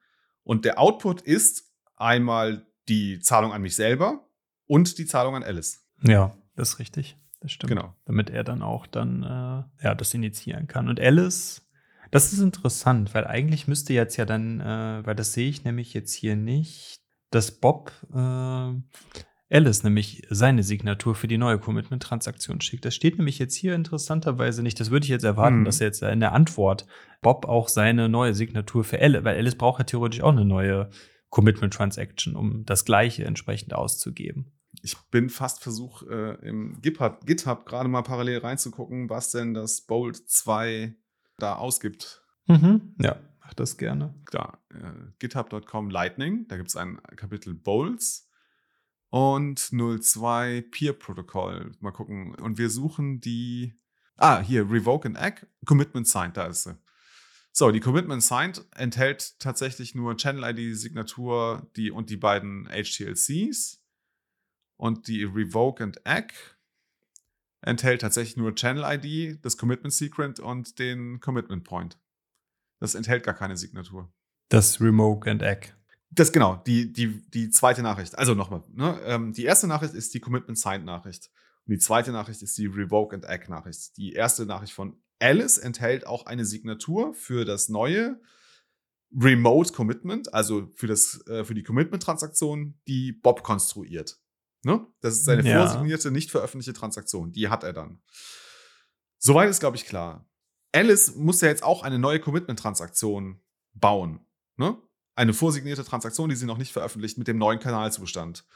Und der Output ist einmal die Zahlung an mich selber und die Zahlung an Alice. Ja, das ist richtig. Das stimmt. Genau. Damit er dann auch dann äh, ja, das initiieren kann. Und Alice, das ist interessant, weil eigentlich müsste jetzt ja dann, äh, weil das sehe ich nämlich jetzt hier nicht, dass Bob äh, Alice nämlich seine Signatur für die neue Commitment-Transaktion schickt. Das steht nämlich jetzt hier interessanterweise nicht. Das würde ich jetzt erwarten, Mhm. dass jetzt in der Antwort Bob auch seine neue Signatur für Alice, weil Alice braucht ja theoretisch auch eine neue Commitment-Transaction, um das Gleiche entsprechend auszugeben. Ich bin fast versucht, äh, im GitHub, GitHub gerade mal parallel reinzugucken, was denn das Bolt 2 da ausgibt. Mhm. Ja, mach das gerne. Da, äh, github.com Lightning, da gibt es ein Kapitel Bolts und 02 Peer Protocol. Mal gucken. Und wir suchen die. Ah, hier, Revoke and Egg, Commitment Signed, da ist sie. So, die Commitment Signed enthält tatsächlich nur Channel ID, Signatur die, und die beiden HTLCs. Und die Revoke and Egg enthält tatsächlich nur Channel ID, das Commitment Secret und den Commitment Point. Das enthält gar keine Signatur. Das Remote and Egg. Das genau, die, die, die zweite Nachricht. Also nochmal, ne? ähm, die erste Nachricht ist die Commitment Signed Nachricht. Und die zweite Nachricht ist die Revoke and Egg Nachricht. Die erste Nachricht von Alice enthält auch eine Signatur für das neue Remote Commitment, also für, das, äh, für die Commitment-Transaktion, die Bob konstruiert. Ne? Das ist seine Ja. vorsignierte, nicht veröffentlichte Transaktion. Die hat er dann. Soweit ist, glaube ich, klar. Alice muss ja jetzt auch eine neue Commitment-Transaktion bauen. Ne? Eine vorsignierte Transaktion, die sie noch nicht veröffentlicht, mit dem neuen Kanalzustand.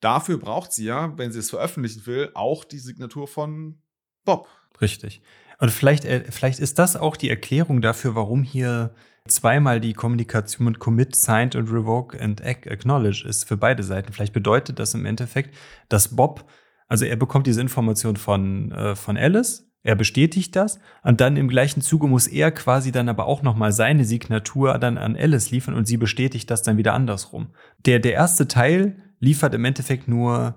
Dafür braucht sie ja, wenn sie es veröffentlichen will, auch die Signatur von Bob. Richtig. Und vielleicht, äh, vielleicht ist das auch die Erklärung dafür, warum hier zweimal die Kommunikation mit Commit, Signed und Revoke and Ac- Acknowledge ist für beide Seiten. Vielleicht bedeutet das im Endeffekt, dass Bob, also er bekommt diese Information von, äh, von Alice, er bestätigt das und dann im gleichen Zuge muss er quasi dann aber auch nochmal seine Signatur dann an Alice liefern und sie bestätigt das dann wieder andersrum. Der, der erste Teil liefert im Endeffekt nur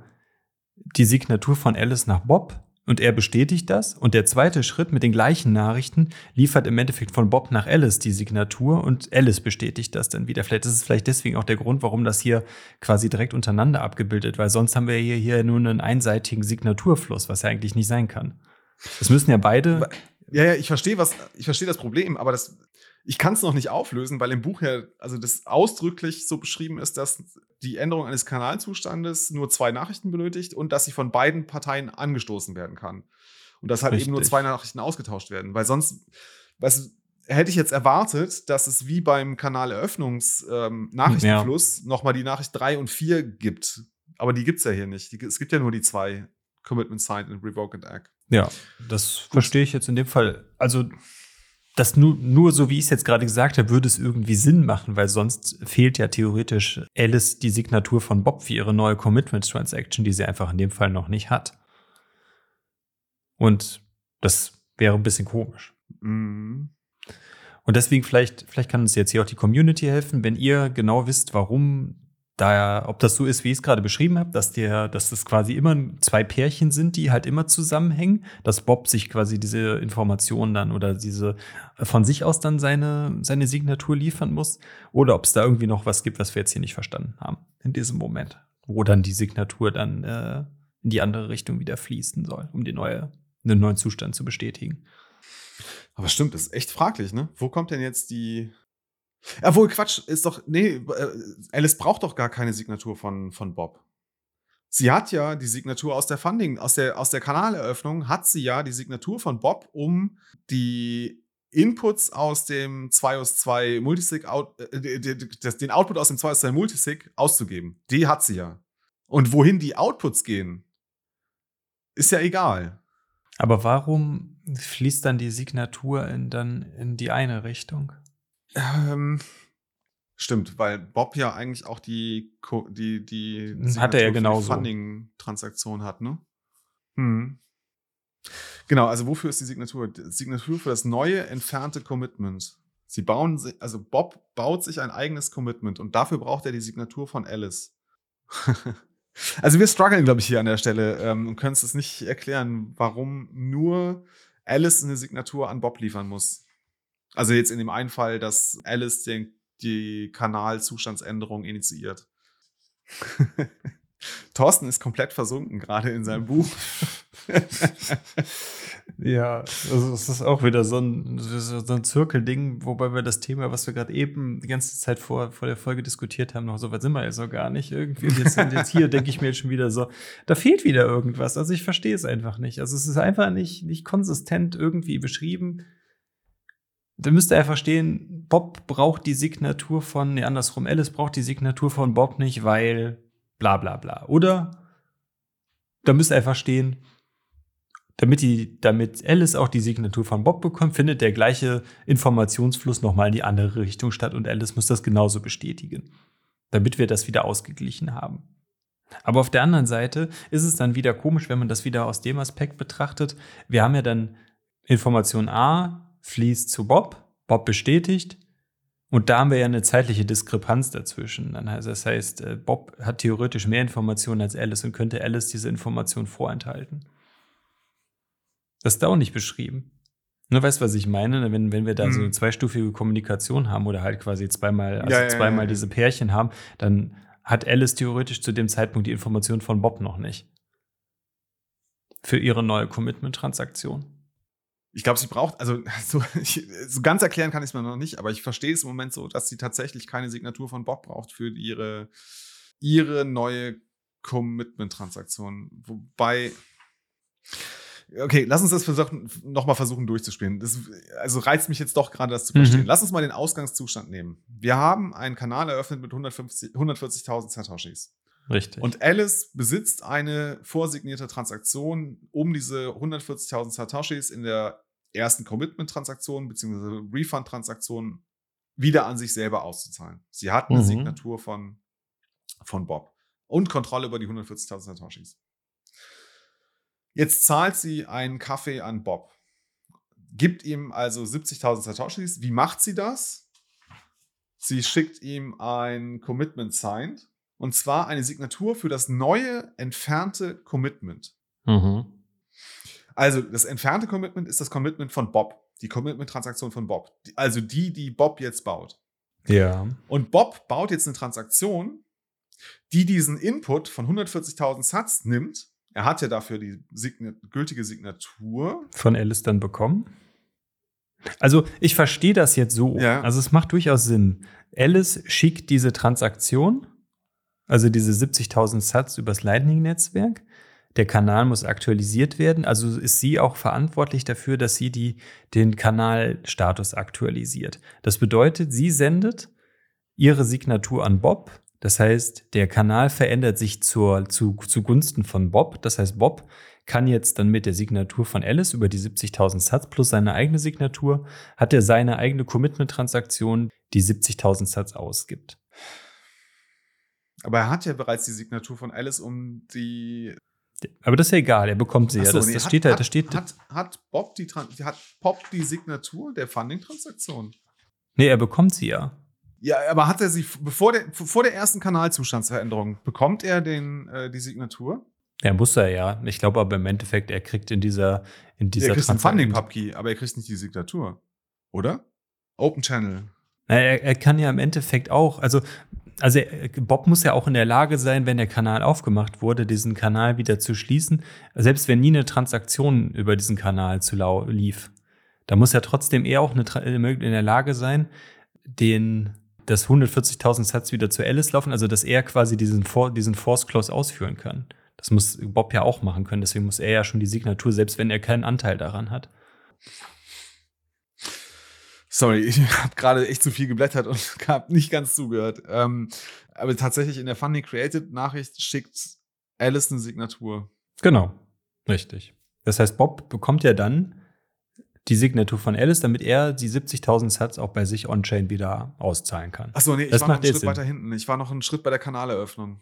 die Signatur von Alice nach Bob und er bestätigt das. Und der zweite Schritt mit den gleichen Nachrichten liefert im Endeffekt von Bob nach Alice die Signatur und Alice bestätigt das dann wieder. Vielleicht ist es vielleicht deswegen auch der Grund, warum das hier quasi direkt untereinander abgebildet, weil sonst haben wir hier, hier nur einen einseitigen Signaturfluss, was ja eigentlich nicht sein kann. Es müssen ja beide. Ja, ja, ich verstehe was, ich verstehe das Problem, aber das, ich kann es noch nicht auflösen, weil im Buch ja, also das ausdrücklich so beschrieben ist, dass die Änderung eines Kanalzustandes nur zwei Nachrichten benötigt und dass sie von beiden Parteien angestoßen werden kann. Und dass halt Richtig. eben nur zwei Nachrichten ausgetauscht werden. Weil sonst, weißt hätte ich jetzt erwartet, dass es wie beim Kanaleröffnungs-Nachrichtenfluss ähm, nochmal die Nachricht 3 und 4 gibt. Aber die gibt es ja hier nicht. Die, es gibt ja nur die zwei Commitment Signed and Act. Ja, das verstehe ich jetzt in dem Fall. Also das nur, nur so, wie ich es jetzt gerade gesagt habe, würde es irgendwie Sinn machen, weil sonst fehlt ja theoretisch Alice die Signatur von Bob für ihre neue Commitment Transaction, die sie einfach in dem Fall noch nicht hat. Und das wäre ein bisschen komisch. Mhm. Und deswegen vielleicht, vielleicht kann uns jetzt hier auch die Community helfen, wenn ihr genau wisst, warum da, ob das so ist, wie ich es gerade beschrieben habe, dass der, dass das quasi immer zwei Pärchen sind, die halt immer zusammenhängen, dass Bob sich quasi diese Informationen dann oder diese von sich aus dann seine, seine Signatur liefern muss, oder ob es da irgendwie noch was gibt, was wir jetzt hier nicht verstanden haben in diesem Moment, wo dann die Signatur dann äh, in die andere Richtung wieder fließen soll, um die neue, den neuen Zustand zu bestätigen. Aber stimmt, das ist echt fraglich, ne? Wo kommt denn jetzt die obwohl, Quatsch, ist doch, nee, äh, Alice braucht doch gar keine Signatur von, von Bob. Sie hat ja die Signatur aus der Funding, aus der, aus der Kanaleröffnung, hat sie ja die Signatur von Bob, um die Inputs aus dem 2 aus 2 Multisig, out, äh, den Output aus dem 2 aus 2 Multisig auszugeben. Die hat sie ja. Und wohin die Outputs gehen, ist ja egal. Aber warum fließt dann die Signatur in, dann in die eine Richtung? Ähm, stimmt, weil Bob ja eigentlich auch die, die, die hat er ja genauso. Funding-Transaktion hat, ne? Hm. Genau, also wofür ist die Signatur? Die Signatur für das neue, entfernte Commitment. Sie bauen, also Bob baut sich ein eigenes Commitment und dafür braucht er die Signatur von Alice. also wir strugglen, glaube ich, hier an der Stelle ähm, und können es nicht erklären, warum nur Alice eine Signatur an Bob liefern muss. Also jetzt in dem einen Fall, dass Alice den, die Kanalzustandsänderung initiiert. Thorsten ist komplett versunken, gerade in seinem Buch. ja, also es ist auch wieder so ein, so ein Zirkelding, wobei wir das Thema, was wir gerade eben die ganze Zeit vor, vor der Folge diskutiert haben, noch so weit sind wir ja so gar nicht irgendwie. Und jetzt, jetzt hier denke ich mir jetzt schon wieder so, da fehlt wieder irgendwas. Also ich verstehe es einfach nicht. Also es ist einfach nicht, nicht konsistent irgendwie beschrieben da müsste einfach stehen, Bob braucht die Signatur von, nee, andersrum, Alice braucht die Signatur von Bob nicht, weil bla bla bla. Oder da müsste einfach stehen, damit, die, damit Alice auch die Signatur von Bob bekommt, findet der gleiche Informationsfluss nochmal in die andere Richtung statt und Alice muss das genauso bestätigen, damit wir das wieder ausgeglichen haben. Aber auf der anderen Seite ist es dann wieder komisch, wenn man das wieder aus dem Aspekt betrachtet. Wir haben ja dann Information A, fließt zu Bob, Bob bestätigt und da haben wir ja eine zeitliche Diskrepanz dazwischen. Dann heißt, das heißt, äh, Bob hat theoretisch mehr Informationen als Alice und könnte Alice diese Information vorenthalten. Das ist da auch nicht beschrieben. Nur weißt du, was ich meine? Wenn, wenn wir da hm. so eine zweistufige Kommunikation haben oder halt quasi zweimal, also ja, zweimal ja, ja, diese Pärchen haben, dann hat Alice theoretisch zu dem Zeitpunkt die Information von Bob noch nicht. Für ihre neue Commitment-Transaktion. Ich glaube, sie braucht, also so, ich, so ganz erklären kann ich es mir noch nicht, aber ich verstehe es im Moment so, dass sie tatsächlich keine Signatur von Bob braucht für ihre, ihre neue Commitment-Transaktion. Wobei, okay, lass uns das versuchen, nochmal versuchen durchzuspielen. Das, also reizt mich jetzt doch gerade, das zu verstehen. Mhm. Lass uns mal den Ausgangszustand nehmen. Wir haben einen Kanal eröffnet mit 140.000 Satoshis. Richtig. Und Alice besitzt eine vorsignierte Transaktion, um diese 140.000 Satoshis in der ersten Commitment-Transaktion bzw. Refund-Transaktion wieder an sich selber auszuzahlen. Sie hat eine mhm. Signatur von, von Bob und Kontrolle über die 140.000 Satoshis. Jetzt zahlt sie einen Kaffee an Bob, gibt ihm also 70.000 Satoshis. Wie macht sie das? Sie schickt ihm ein Commitment signed und zwar eine Signatur für das neue, entfernte Commitment. Mhm. Also das entfernte Commitment ist das Commitment von Bob, die Commitment-Transaktion von Bob. Also die, die Bob jetzt baut. Ja. Und Bob baut jetzt eine Transaktion, die diesen Input von 140.000 Satz nimmt. Er hat ja dafür die Signa gültige Signatur. Von Alice dann bekommen. Also ich verstehe das jetzt so. Ja. Also es macht durchaus Sinn. Alice schickt diese Transaktion, also diese 70.000 Satz übers Lightning-Netzwerk. Der Kanal muss aktualisiert werden. Also ist sie auch verantwortlich dafür, dass sie die, den Kanalstatus aktualisiert. Das bedeutet, sie sendet ihre Signatur an Bob. Das heißt, der Kanal verändert sich zur, zu, zugunsten von Bob. Das heißt, Bob kann jetzt dann mit der Signatur von Alice über die 70.000 Satz plus seine eigene Signatur, hat er seine eigene Commitment-Transaktion, die 70.000 Satz ausgibt. Aber er hat ja bereits die Signatur von Alice um die. Aber das ist ja egal, er bekommt sie Ach ja. so, Das, nee, das hat- steht da, hat, das steht. Hat, hat, Bob die, hat Bob die Signatur der Funding-Transaktion? nee, er bekommt sie ja. Ja, aber hat er sie bevor der, vor der ersten Kanalzustandsveränderung bekommt er den, äh, die Signatur? Er muss er ja. Ich glaube aber im Endeffekt, er kriegt in dieser, in dieser er kriegt einen Funding-Pub-Key, aber er kriegt nicht die Signatur. Oder? Open Channel. Na, Er, er kann ja im Endeffekt auch, also, also er- Bob muss ja auch in der Lage sein, wenn der Kanal aufgemacht wurde, diesen Kanal wieder zu schließen, selbst wenn nie eine Transaktion über diesen Kanal zu lau lief. Da muss ja trotzdem er auch Tra- in der Lage sein, den das 140.000 Satz wieder zu Alice laufen, also dass er quasi diesen, For diesen Force Close ausführen kann. Das muss Bob ja auch machen können, deswegen muss er ja schon die Signatur, selbst wenn er keinen Anteil daran hat. Sorry, ich habe gerade echt zu viel geblättert und habe nicht ganz zugehört. Ähm, aber tatsächlich in der Funding Created Nachricht schickt Alice eine Signatur. Genau, richtig. Das heißt, Bob bekommt ja dann die Signatur von Alice, damit er die 70.000 Satz auch bei sich on-chain wieder auszahlen kann. Achso, nee, ich Das war noch einen Schritt Sinn. weiter hinten. Ich war noch einen Schritt bei der Kanaleröffnung.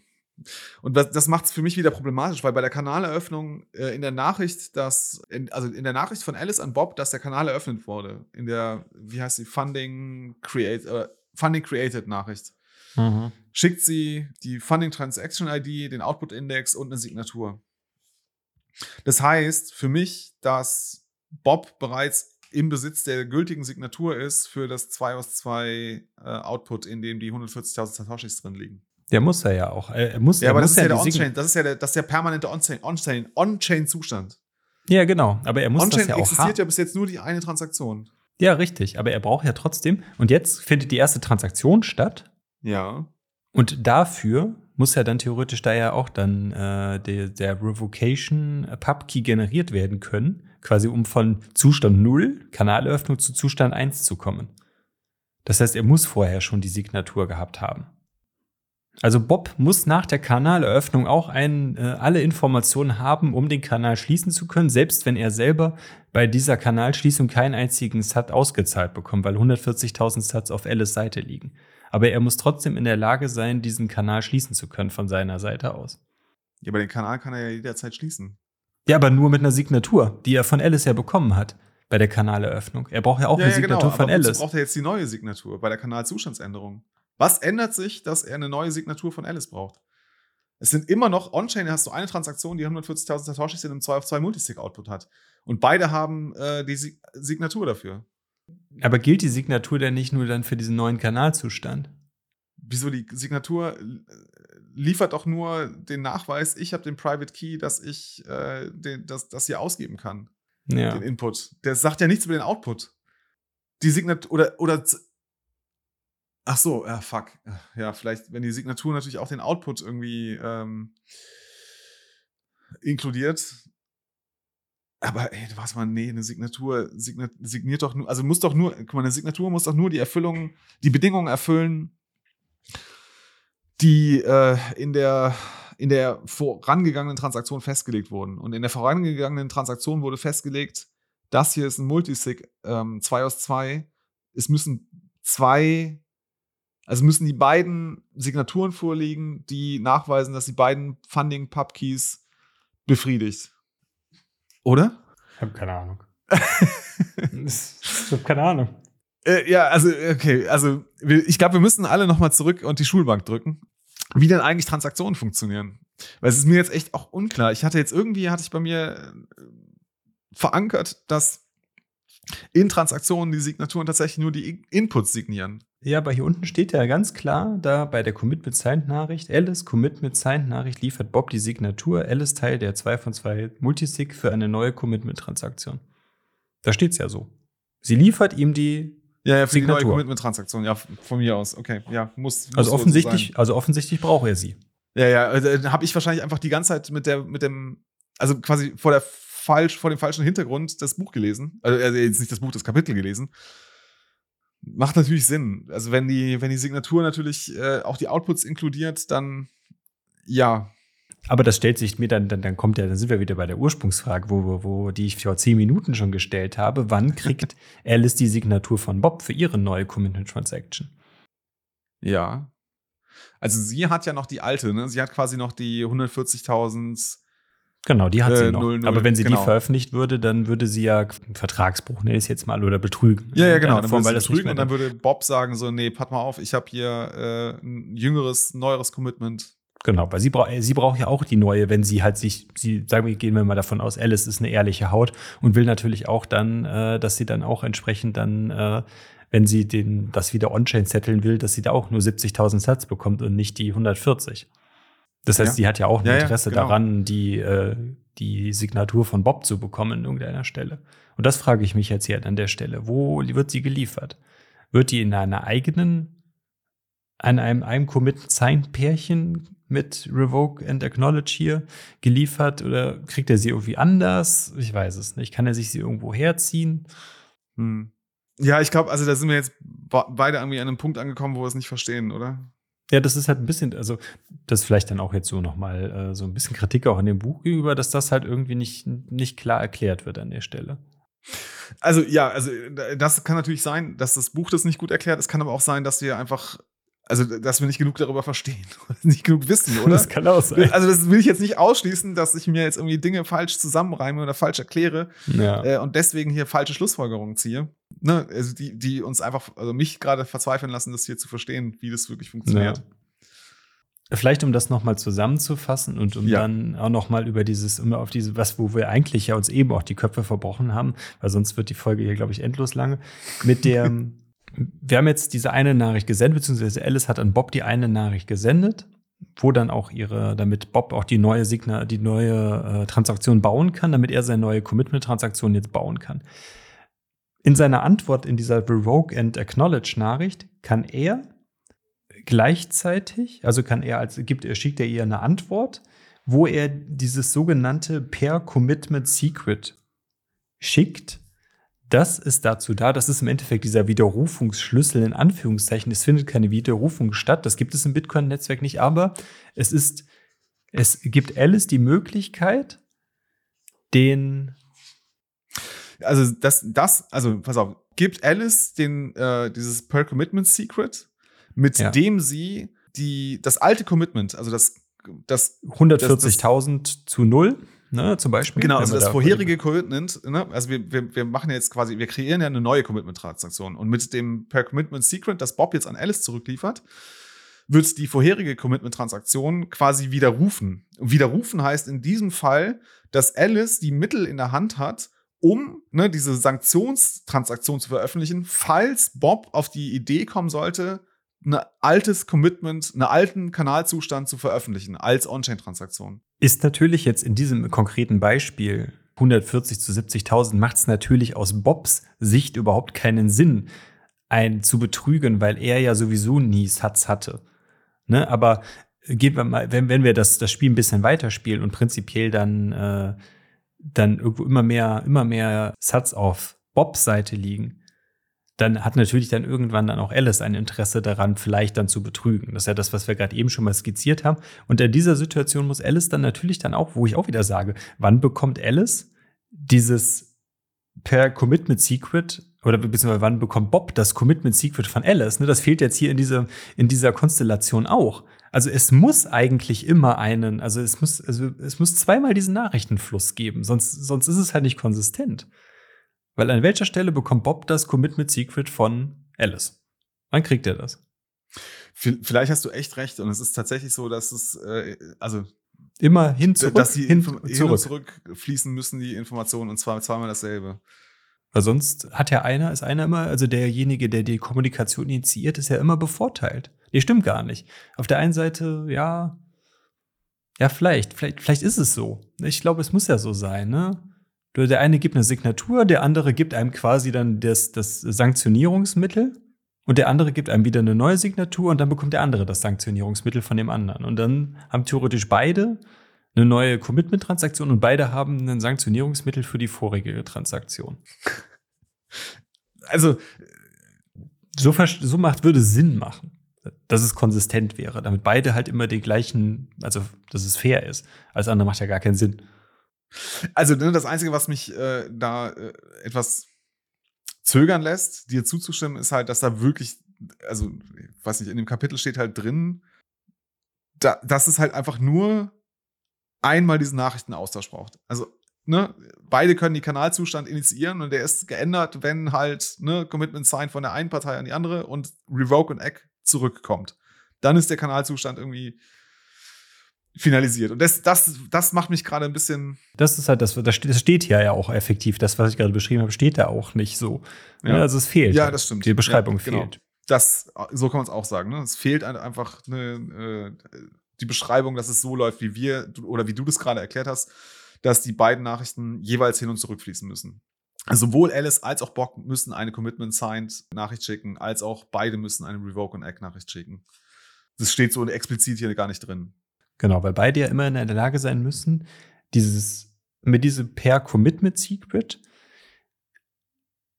Und das, das macht es für mich wieder problematisch, weil bei der Kanaleröffnung äh, in der Nachricht, dass, in, also in der Nachricht von Alice an Bob, dass der Kanal eröffnet wurde, in der, wie heißt die, Funding, Create, äh, Funding Created Nachricht, schickt sie die Funding Transaction ID, den Output Index und eine Signatur. Das heißt für mich, dass Bob bereits im Besitz der gültigen Signatur ist für das 2 aus 2 äh, Output, in dem die 140.000 Satoshis drin liegen. Der muss er ja auch. Er muss, Ja, er aber muss das ist ja der Sign- On-Chain, das ist ja der, das ist der permanente On-Chain, On-Chain, On-Chain-Zustand. Ja, genau. Aber er muss On-Chain das ja auch existiert haben. ja bis jetzt nur die eine Transaktion. Ja, richtig. Aber er braucht ja trotzdem. Und jetzt findet die erste Transaktion statt. Ja. Und dafür muss ja dann theoretisch da ja auch dann äh, der, der Revocation Pub Key generiert werden können, quasi um von Zustand 0, Kanaleröffnung, zu Zustand 1 zu kommen. Das heißt, er muss vorher schon die Signatur gehabt haben. Also Bob muss nach der Kanaleröffnung auch ein, äh, alle Informationen haben, um den Kanal schließen zu können, selbst wenn er selber bei dieser Kanalschließung keinen einzigen Sat ausgezahlt bekommt, weil 140.000 Sats auf Alice Seite liegen. Aber er muss trotzdem in der Lage sein, diesen Kanal schließen zu können von seiner Seite aus. Ja, aber den Kanal kann er ja jederzeit schließen. Ja, aber nur mit einer Signatur, die er von Alice ja bekommen hat bei der Kanaleröffnung. Er braucht ja auch ja, eine ja, Signatur genau. von aber Alice. braucht er jetzt die neue Signatur bei der Kanalzustandsänderung? Was ändert sich, dass er eine neue Signatur von Alice braucht? Es sind immer noch On-Chain, hast du eine Transaktion, die 140.000 Satoshis in einem 2 auf 2 Multisig-Output hat. Und beide haben äh, die Sig Signatur dafür. Aber gilt die Signatur denn nicht nur dann für diesen neuen Kanalzustand? Wieso die Signatur äh, liefert doch nur den Nachweis, ich habe den Private Key, dass ich äh, den, das, das hier ausgeben kann, Ja. den Input. Der sagt ja nichts über den Output. Die Signatur oder oder Ach so, ja, fuck. Ja, vielleicht, wenn die Signatur natürlich auch den Output irgendwie ähm, inkludiert. Aber ey, was man, nee, eine Signatur signa signiert doch nur, also muss doch nur, guck mal, eine Signatur muss doch nur die Erfüllung, die Bedingungen erfüllen, die äh, in der in der vorangegangenen Transaktion festgelegt wurden. Und in der vorangegangenen Transaktion wurde festgelegt, das hier ist ein Multisig, ähm, 2 aus 2. Es müssen zwei, also müssen die beiden Signaturen vorliegen, die nachweisen, dass die beiden Funding Pub Keys befriedigt. Oder? Ich habe keine Ahnung. ich habe keine Ahnung. Äh, ja, also, okay, also ich glaube, wir müssen alle nochmal zurück und die Schulbank drücken. Wie denn eigentlich Transaktionen funktionieren. Weil es ist mir jetzt echt auch unklar. Ich hatte jetzt irgendwie, hatte ich bei mir, äh, verankert, dass in Transaktionen die Signaturen tatsächlich nur die Inputs signieren. Ja, aber hier unten steht ja ganz klar, da bei der Commit Signed Nachricht, Alice Commit Signed Nachricht liefert Bob die Signatur, Alice Teil der 2 von 2 Multisig für eine neue Commitment Transaktion. Da steht's ja so. Sie liefert ihm die Ja, ja, für Signatur. die neue Commitment-Transaktion. Ja, von mir aus. Okay, ja, muss. muss also so offensichtlich, sein. also offensichtlich braucht er sie. Ja, ja, also, äh, habe ich wahrscheinlich einfach die ganze Zeit mit der, mit dem, also quasi vor der falsch, vor dem falschen Hintergrund das Buch gelesen. Also also jetzt nicht das Buch, das Kapitel gelesen. Macht natürlich Sinn. Also wenn die, wenn die Signatur natürlich äh, auch die Outputs inkludiert, dann ja. Aber das stellt sich mir dann, dann, dann kommt ja, dann sind wir wieder bei der Ursprungsfrage, wo, wo, wo die ich vor zehn Minuten schon gestellt habe. Wann kriegt Alice die Signatur von Bob für ihre neue Commitment Transaction? Ja. Also sie hat ja noch die alte, ne? Sie hat quasi noch die 140.000. Genau, die hat Äh, sie noch. null, null, Aber wenn sie genau. die veröffentlicht würde, dann würde sie ja Vertragsbruch, ich es jetzt mal, oder betrügen. Ja, ja, genau. Dann Form, würde weil sie betrügen und dann würde Bob sagen so, nee, pass mal auf, ich habe hier äh, ein jüngeres, neueres Commitment. Genau, weil sie, braucht sie braucht ja auch die neue, wenn sie halt sich, sie sagen wir, gehen wir mal davon aus, Alice ist eine ehrliche Haut und will natürlich auch dann, äh, dass sie dann auch entsprechend dann, äh, wenn sie den, das wieder on-chain setteln will, dass sie da auch nur 70.000 Satz bekommt und nicht die 140. Das heißt, Ja. sie hat ja auch ein Ja, Interesse genau. daran, die, äh, die Signatur von Bob zu bekommen an irgendeiner Stelle. Und das frage ich mich jetzt hier an der Stelle. Wo wird sie geliefert? Wird die in einer eigenen, an einem, einem Commit-Sign-Pärchen mit Revoke and Acknowledge hier geliefert oder kriegt er sie irgendwie anders? Ich weiß es nicht. Kann er sich sie irgendwo herziehen? Hm. Ja, ich glaube, also da sind wir jetzt be- beide irgendwie an einem Punkt angekommen, wo wir es nicht verstehen, oder? Ja, das ist halt ein bisschen, also das vielleicht dann auch jetzt so nochmal äh, so ein bisschen Kritik auch in dem Buch gegenüber, dass das halt irgendwie nicht, nicht klar erklärt wird an der Stelle. Also ja, also äh, das kann natürlich sein, dass das Buch das nicht gut erklärt. Es kann aber auch sein, dass wir einfach, also dass wir nicht genug darüber verstehen, nicht genug wissen, oder? Das kann auch sein. Also das will ich jetzt nicht ausschließen, dass ich mir jetzt irgendwie Dinge falsch zusammenreime oder falsch erkläre Ja. äh, und deswegen hier falsche Schlussfolgerungen ziehe. Ne? Also die, die uns einfach, also mich gerade verzweifeln lassen, das hier zu verstehen, wie das wirklich funktioniert. Vielleicht um das nochmal zusammenzufassen und um Ja. dann auch nochmal über dieses, um auf diese, was, wo wir eigentlich ja uns eben auch die Köpfe verbrochen haben, weil sonst wird die Folge hier, glaube ich, endlos lange. Mit der, wir haben jetzt diese eine Nachricht gesendet, beziehungsweise Alice hat an Bob die eine Nachricht gesendet, wo dann auch ihre, damit Bob auch die neue Signa, die neue äh, Transaktion bauen kann, damit er seine neue Commitment-Transaktion jetzt bauen kann. In seiner Antwort in dieser Revoke and Acknowledge Nachricht kann er gleichzeitig, also kann er als gibt er schickt er ihr eine Antwort, wo er dieses sogenannte Per Commitment Secret schickt. Das ist dazu da, das ist im Endeffekt dieser Widerrufungsschlüssel in Anführungszeichen. Es findet keine Widerrufung statt, das gibt es im Bitcoin-Netzwerk nicht, aber es ist, es gibt Alice die Möglichkeit, den Also das, das, also pass auf, gibt Alice den, äh, dieses Per Commitment Secret, mit Ja. dem sie die, das alte Commitment, also das, das 140.000 zu null, ne, zum Beispiel. Genau, also das da- vorherige Commitment, ne, also wir, wir, wir machen jetzt quasi, wir kreieren ja eine neue Commitment-Transaktion. Und mit dem Per Commitment Secret, das Bob jetzt an Alice zurückliefert, wird die vorherige Commitment-Transaktion quasi widerrufen. Und widerrufen heißt in diesem Fall, dass Alice die Mittel in der Hand hat, um ne, diese Sanktionstransaktion zu veröffentlichen, falls Bob auf die Idee kommen sollte, ein altes Commitment, einen alten Kanalzustand zu veröffentlichen als On-Chain-Transaktion. Ist natürlich jetzt in diesem konkreten Beispiel 140 zu 70.000 macht es natürlich aus Bobs Sicht überhaupt keinen Sinn, einen zu betrügen, weil er ja sowieso nie Satz hatte. Ne? Aber gehen wir mal, wenn, wenn wir das, das Spiel ein bisschen weiterspielen und prinzipiell dann, äh, dann irgendwo immer mehr, immer mehr Satz auf Bobs Seite liegen, dann hat natürlich dann irgendwann dann auch Alice ein Interesse daran, vielleicht dann zu betrügen. Das ist ja das, was wir gerade eben schon mal skizziert haben. Und in dieser Situation muss Alice dann natürlich dann auch, wo ich auch wieder sage, wann bekommt Alice dieses per Commitment Secret oder beziehungsweise wann bekommt Bob das Commitment Secret von Alice? Ne, das fehlt jetzt hier in dieser, in dieser Konstellation auch. Also es muss eigentlich immer einen, also es muss, also es muss zweimal diesen Nachrichtenfluss geben, sonst, sonst ist es halt nicht konsistent. Weil an welcher Stelle bekommt Bob das Commitment Secret von Alice? Wann kriegt er das? Vielleicht hast du echt recht und es ist tatsächlich so, dass es, äh, also immer hin zurück, dass die hin, hin, hin zurück. und zurück fließen müssen, die Informationen, und zwar zweimal dasselbe. Weil sonst hat ja einer, ist einer immer, also derjenige, der die Kommunikation initiiert, ist ja immer bevorteilt. Nee, stimmt gar nicht. Auf der einen Seite, ja, ja, vielleicht, vielleicht, vielleicht ist es so. Ich glaube, es muss ja so sein, ne? Der eine gibt eine Signatur, der andere gibt einem quasi dann das, das Sanktionierungsmittel und der andere gibt einem wieder eine neue Signatur und dann bekommt der andere das Sanktionierungsmittel von dem anderen. Und dann haben theoretisch beide eine neue Commitment-Transaktion und beide haben ein Sanktionierungsmittel für die vorige Transaktion. Also, So, so macht, würde Sinn machen, dass es konsistent wäre, damit beide halt immer den gleichen, also dass es fair ist. Alles andere macht ja gar keinen Sinn. Also ne, das Einzige, was mich äh, da äh, etwas zögern lässt, dir zuzustimmen, ist halt, dass da wirklich, also, ich weiß nicht, in dem Kapitel steht halt drin, da, dass es halt einfach nur einmal diesen Nachrichtenaustausch braucht. Also, ne, beide können die Kanalzustand initiieren und der ist geändert, wenn halt, ne, Commitment Sign von der einen Partei an die andere und Revoke und Egg zurückkommt. Dann ist der Kanalzustand irgendwie finalisiert. Und das, das, das macht mich gerade ein bisschen, Das ist halt das, das steht, hier ja auch effektiv. Das, was ich gerade beschrieben habe, steht da auch nicht so. Ja. Ja. Also es fehlt. Ja, das stimmt. Die Beschreibung Ja, genau. fehlt. das, so kann man es auch sagen. Ne? Es fehlt ein- einfach eine, äh, die Beschreibung, dass es so läuft, wie wir oder wie du das gerade erklärt hast, dass die beiden Nachrichten jeweils hin und zurück fließen müssen. Also sowohl Alice als auch Bock müssen eine Commitment Signed Nachricht schicken, als auch beide müssen eine Revoke und Act Nachricht schicken. Das steht so explizit hier gar nicht drin. Genau, weil beide ja immer in der Lage sein müssen, dieses, mit diesem per Commitment Secret,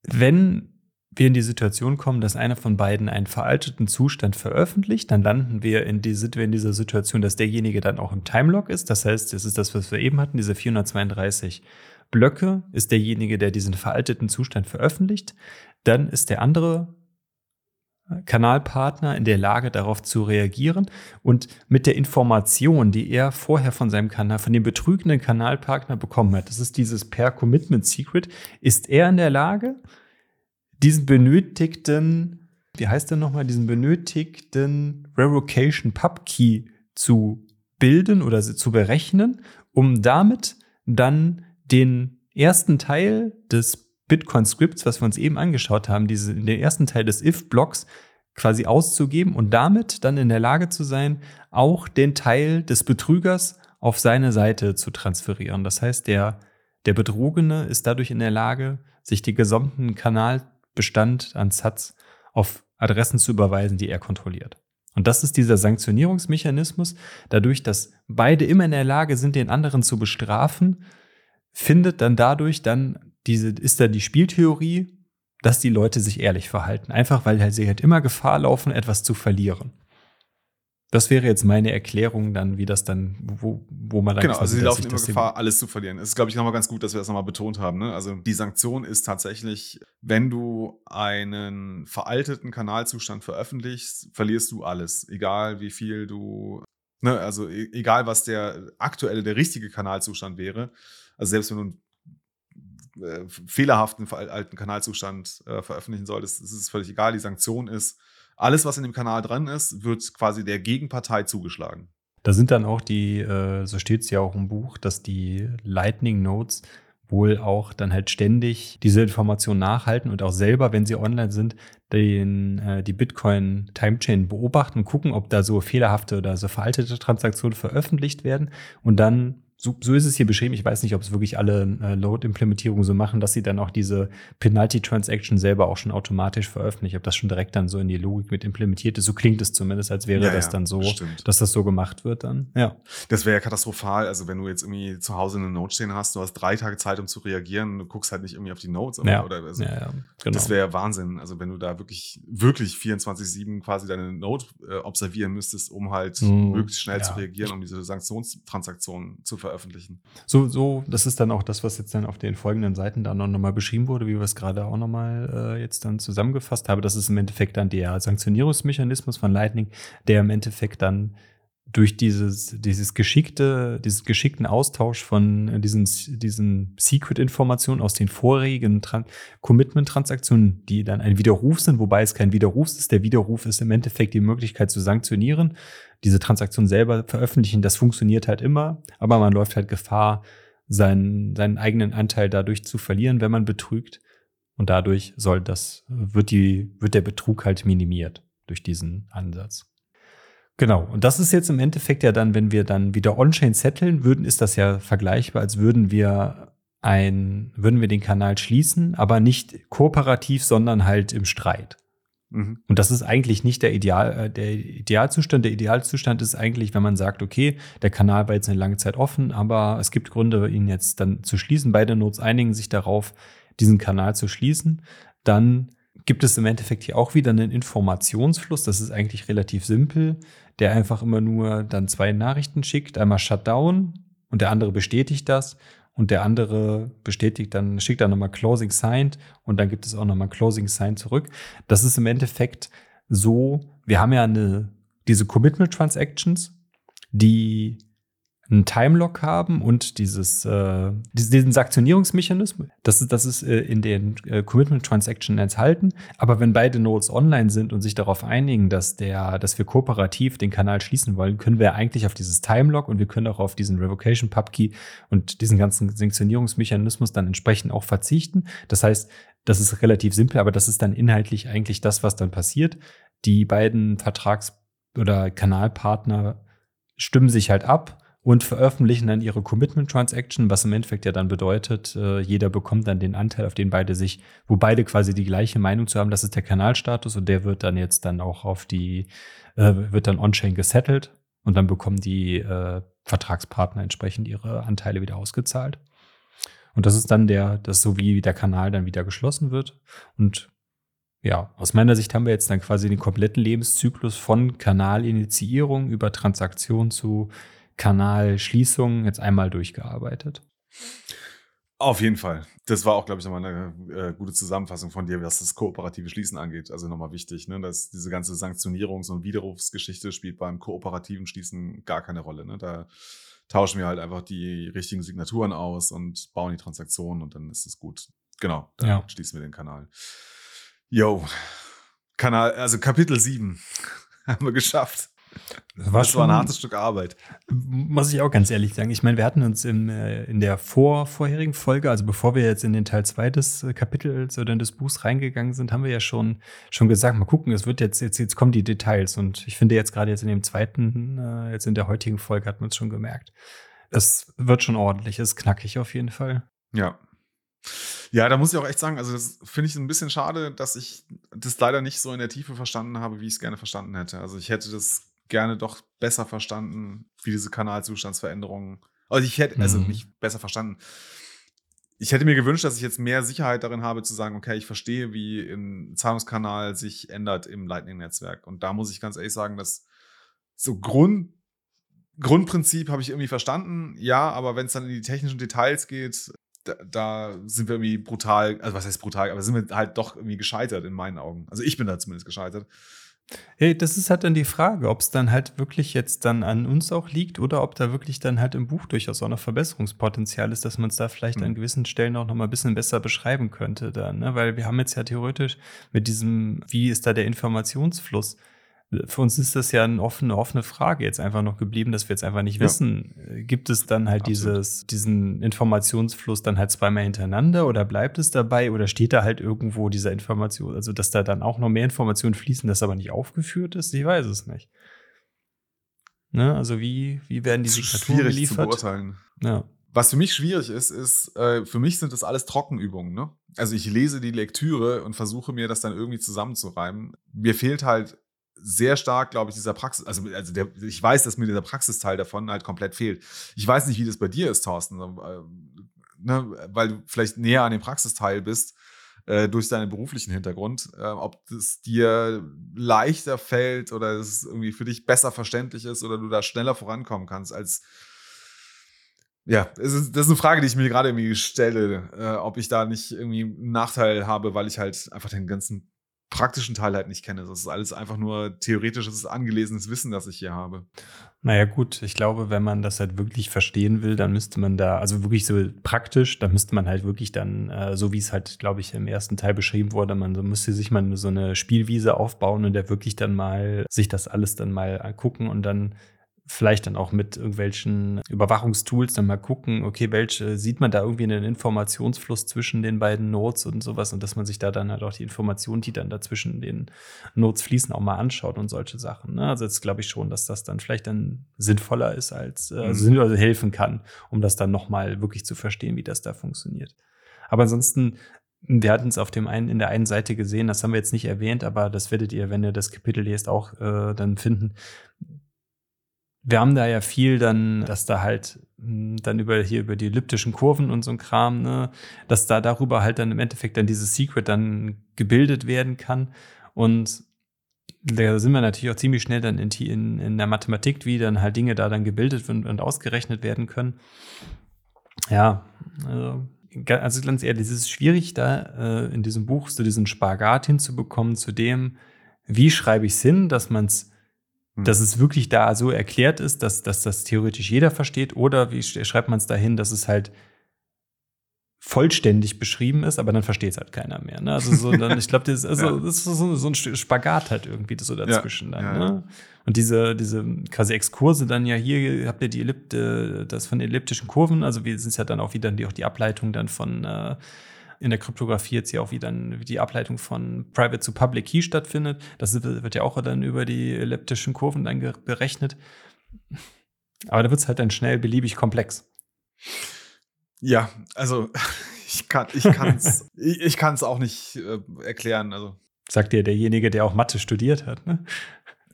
wenn wir in die Situation kommen, dass einer von beiden einen veralteten Zustand veröffentlicht, dann landen wir in, die, in dieser Situation, dass derjenige dann auch im Timelog ist. Das heißt, das ist das, was wir eben hatten, diese 432 Blöcke, ist derjenige, der diesen veralteten Zustand veröffentlicht. Dann ist der andere Kanalpartner in der Lage, darauf zu reagieren und mit der Information, die er vorher von seinem Kanal, von dem betrügenden Kanalpartner bekommen hat, das ist dieses per Commitment Secret, ist er in der Lage, diesen benötigten, wie heißt der nochmal, diesen benötigten Revocation Pub Key zu bilden oder zu berechnen, um damit dann den ersten Teil des Bitcoin-Scripts, was wir uns eben angeschaut haben, diese, den ersten Teil des if-Blocks quasi auszugeben und damit dann in der Lage zu sein, auch den Teil des Betrügers auf seine Seite zu transferieren. Das heißt, der, der Betrogene ist dadurch in der Lage, sich den gesamten Kanalbestand an Satz auf Adressen zu überweisen, die er kontrolliert. Und das ist dieser Sanktionierungsmechanismus, dadurch, dass beide immer in der Lage sind, den anderen zu bestrafen, findet dann dadurch dann diese, ist da die Spieltheorie, dass die Leute sich ehrlich verhalten. Einfach weil halt sie halt immer Gefahr laufen, etwas zu verlieren. Das wäre jetzt meine Erklärung dann, wie das dann, wo, wo man dann Genau, also sie laufen immer Gefahr, alles zu verlieren. Es ist, glaube ich, nochmal ganz gut, dass wir das nochmal betont haben. Ne? Also die Sanktion ist tatsächlich, wenn du einen veralteten Kanalzustand veröffentlichst, verlierst du alles. Egal wie viel du, ne, also e- egal was der aktuelle, der richtige Kanalzustand wäre. Also selbst wenn du äh, fehlerhaften veralteten Kanalzustand äh, veröffentlichen solltest, ist es völlig egal. Die Sanktion ist, alles, was in dem Kanal dran ist, wird quasi der Gegenpartei zugeschlagen. Da sind dann auch die, äh, so steht es ja auch im Buch, dass die Lightning Nodes wohl auch dann halt ständig diese Information nachhalten und auch selber, wenn sie online sind, den, äh, die Bitcoin Timechain beobachten gucken, ob da so fehlerhafte oder so veraltete Transaktionen veröffentlicht werden und dann so, so ist es hier beschrieben. Ich weiß nicht, ob es wirklich alle äh, Load-Implementierungen so machen, dass sie dann auch diese Penalty-Transaction selber auch schon automatisch veröffentlichen. Ob das schon direkt dann so in die Logik mit implementiert ist. So klingt es zumindest, als wäre Ja, das ja, dann so, stimmt. dass das so gemacht wird dann. Ja. Das wäre ja katastrophal. Also, wenn du jetzt irgendwie zu Hause eine Note stehen hast, du hast drei Tage Zeit, um zu reagieren, du guckst halt nicht irgendwie auf die Notes. Ja, oder also, ja, genau. Das wäre ja Wahnsinn. Also, wenn du da wirklich, wirklich 24-7 quasi deine Note äh, observieren müsstest, um halt Mhm, möglichst schnell zu reagieren, um diese Sanktionstransaktionen zu veröffentlichen. So, so, das ist dann auch das, was jetzt dann auf den folgenden Seiten dann noch nochmal beschrieben wurde, wie wir es gerade auch nochmal äh, jetzt dann zusammengefasst haben. Das ist im Endeffekt dann der Sanktionierungsmechanismus von Lightning, der im Endeffekt dann durch dieses, dieses geschickte, dieses geschickten Austausch von diesen, diesen Secret-Informationen aus den vorigen Commitment-Transaktionen, die dann ein Widerruf sind, wobei es kein Widerruf ist. Der Widerruf ist im Endeffekt die Möglichkeit zu sanktionieren. Diese Transaktion selber veröffentlichen, das funktioniert halt immer, aber man läuft halt Gefahr, seinen, seinen eigenen Anteil dadurch zu verlieren, wenn man betrügt. Und dadurch soll das, wird die, wird der Betrug halt minimiert durch diesen Ansatz. Genau. Und das ist jetzt im Endeffekt ja dann, wenn wir dann wieder on-chain setteln würden, ist das ja vergleichbar, als würden wir ein, würden wir den Kanal schließen, aber nicht kooperativ, sondern halt im Streit. Mhm. Und das ist eigentlich nicht der Ideal, äh, der Idealzustand. Der Idealzustand ist eigentlich, wenn man sagt, okay, der Kanal war jetzt eine lange Zeit offen, aber es gibt Gründe, ihn jetzt dann zu schließen. Beide Nodes einigen sich darauf, diesen Kanal zu schließen. Dann gibt es im Endeffekt hier auch wieder einen Informationsfluss. Das ist eigentlich relativ simpel der einfach immer nur dann zwei Nachrichten schickt, einmal Shutdown und der andere bestätigt das und der andere bestätigt dann, schickt dann nochmal Closing Signed und dann gibt es auch nochmal Closing Signed zurück. Das ist im Endeffekt so, wir haben ja eine, diese Commitment Transactions, die einen Timelock haben und dieses, äh, diesen Sanktionierungsmechanismus, das ist, das ist äh, in den äh, Commitment Transaction enthalten. Aber wenn beide Nodes online sind und sich darauf einigen, dass der, dass wir kooperativ den Kanal schließen wollen, können wir eigentlich auf dieses Timelock und wir können auch auf diesen Revocation Pubkey und diesen ganzen Sanktionierungsmechanismus dann entsprechend auch verzichten. Das heißt, das ist relativ simpel, aber das ist dann inhaltlich eigentlich das, was dann passiert. Die beiden Vertrags- oder Kanalpartner stimmen sich halt ab und veröffentlichen dann ihre Commitment Transaction, was im Endeffekt ja dann bedeutet, äh, jeder bekommt dann den Anteil, auf den beide sich, wo beide quasi die gleiche Meinung zu haben, das ist der Kanalstatus und der wird dann jetzt dann auch auf die, äh, wird dann on-chain gesettelt und dann bekommen die äh, Vertragspartner entsprechend ihre Anteile wieder ausgezahlt. Und das ist dann der, das so wie der Kanal dann wieder geschlossen wird. Und ja, aus meiner Sicht haben wir jetzt dann quasi den kompletten Lebenszyklus von Kanalinitiierung über Transaktion zu Kanalschließung jetzt einmal durchgearbeitet. Auf jeden Fall. Das war auch, glaube ich, nochmal eine äh, gute Zusammenfassung von dir, was das kooperative Schließen angeht. Also nochmal wichtig, ne? dass diese ganze Sanktionierungs- und Widerrufsgeschichte spielt beim kooperativen Schließen gar keine Rolle. Ne? Da tauschen wir halt einfach die richtigen Signaturen aus und bauen die Transaktionen und dann ist es gut. Genau, dann ja. schließen wir den Kanal. Yo, Kanal, also Kapitel 7 haben wir geschafft. Das war, das war ein hartes Stück Arbeit. Muss ich auch ganz ehrlich sagen. Ich meine, wir hatten uns in, äh, in der vor, vorherigen Folge, also bevor wir jetzt in den Teil 2 des äh, Kapitels oder des Buchs reingegangen sind, haben wir ja schon, schon gesagt, mal gucken, es wird jetzt, jetzt, jetzt kommen die Details. Und ich finde jetzt gerade jetzt in dem zweiten, äh, jetzt in der heutigen Folge hat man es schon gemerkt. Es wird schon ordentlich, es ist knackig auf jeden Fall. Ja, ja, da muss ich auch echt sagen, also das finde ich ein bisschen schade, dass ich das leider nicht so in der Tiefe verstanden habe, wie ich es gerne verstanden hätte. Also ich hätte das gerne doch besser verstanden, wie diese Kanalzustandsveränderungen. Also ich hätte, also mhm. nicht besser verstanden. Ich hätte mir gewünscht, dass ich jetzt mehr Sicherheit darin habe, zu sagen, okay, ich verstehe, wie ein Zahlungskanal sich ändert im Lightning-Netzwerk. Und da muss ich ganz ehrlich sagen, dass so Grund, Grundprinzip habe ich irgendwie verstanden, ja, aber wenn es dann in die technischen Details geht, da, da, sind wir irgendwie brutal, also was heißt brutal, aber sind wir halt doch irgendwie gescheitert in meinen Augen. Also ich bin da zumindest gescheitert. Hey, das ist halt dann die Frage, ob es dann halt wirklich jetzt dann an uns auch liegt oder ob da wirklich dann halt im Buch durchaus auch noch Verbesserungspotenzial ist, dass man es da vielleicht mhm. an gewissen Stellen auch noch mal ein bisschen besser beschreiben könnte dann, ne? Weil wir haben jetzt ja theoretisch mit diesem, wie ist da der Informationsfluss? Für uns ist das ja eine offene, offene Frage jetzt einfach noch geblieben, dass wir jetzt einfach nicht ja. wissen, äh, gibt es dann halt dieses, diesen Informationsfluss dann halt zweimal hintereinander oder bleibt es dabei oder steht da halt irgendwo dieser Information, also dass da dann auch noch mehr Informationen fließen, das aber nicht aufgeführt ist? Ich weiß es nicht. Ne? Also wie, wie werden die Signaturen schwierig geliefert? zu beurteilen. Ja. Was für mich schwierig ist, ist, äh, für mich sind das alles Trockenübungen. Ne? Also ich lese die Lektüre und versuche mir das dann irgendwie zusammenzureimen. Mir fehlt halt sehr stark, glaube ich, dieser Praxis, also, also der, ich weiß, dass mir dieser Praxisteil davon halt komplett fehlt. Ich weiß nicht, wie das bei dir ist, Thorsten, äh, ne, weil du vielleicht näher an dem Praxisteil bist äh, durch deinen beruflichen Hintergrund, äh, ob es dir leichter fällt oder es irgendwie für dich besser verständlich ist oder du da schneller vorankommen kannst als ja, ist, das ist eine Frage, die ich mir gerade irgendwie stelle, äh, ob ich da nicht irgendwie einen Nachteil habe, weil ich halt einfach den ganzen praktischen Teil halt nicht kenne. Das ist alles einfach nur theoretisches, angelesenes Wissen, das ich hier habe. Naja, gut, ich glaube, wenn man das halt wirklich verstehen will, dann müsste man da, also wirklich so praktisch, dann müsste man halt wirklich dann, äh, so wie es halt, glaube ich, im ersten Teil beschrieben wurde, man so müsste sich mal so eine Spielwiese aufbauen und der wirklich dann mal sich das alles dann mal angucken und dann vielleicht dann auch mit irgendwelchen Überwachungstools dann mal gucken, okay, welche sieht man da irgendwie einen Informationsfluss zwischen den beiden Nodes und sowas und dass man sich da dann halt auch die Informationen, die dann dazwischen den Nodes fließen, auch mal anschaut und solche Sachen. Ne? Also jetzt glaube ich schon, dass das dann vielleicht dann sinnvoller ist als äh, also mhm. also helfen kann, um das dann noch mal wirklich zu verstehen, wie das da funktioniert. Aber ansonsten wir hatten es auf dem einen, in der einen Seite gesehen, das haben wir jetzt nicht erwähnt, aber das werdet ihr, wenn ihr das Kapitel lest, auch äh, dann finden wir haben da ja viel dann, dass da halt hm, dann über hier über die elliptischen Kurven und so ein Kram, ne, dass da darüber halt dann im Endeffekt dann dieses Secret dann gebildet werden kann. Und da sind wir natürlich auch ziemlich schnell dann in, in, in der Mathematik, wie dann halt Dinge da dann gebildet und, und ausgerechnet werden können. Ja, also, also ganz ehrlich, es ist schwierig, da äh, in diesem Buch so diesen Spagat hinzubekommen zu dem, wie schreibe ich es hin, dass man es hm. dass es wirklich da so erklärt ist, dass, dass das theoretisch jeder versteht, oder wie schreibt man es dahin, dass es halt vollständig beschrieben ist, aber dann versteht es halt keiner mehr. Ne? Also so, dann, ich glaube, das, also, ja. das ist so, so, ein Spagat halt irgendwie so dazwischen ja, dann. Ja, ne? Und diese, diese quasi Exkurse dann ja hier, habt ihr die Ellipte, das von elliptischen Kurven, also wir sind ja dann auch wieder die, auch die Ableitung dann von äh, in der Kryptographie jetzt ja auch wieder die Ableitung von Private zu Public Key stattfindet. Das wird ja auch dann über die elliptischen Kurven dann berechnet. Aber da wird es halt dann schnell beliebig komplex. Ja, also ich kann ich kann's ich, ich kann's auch nicht äh, erklären. Also sagt dir derjenige, der auch Mathe studiert hat, ne?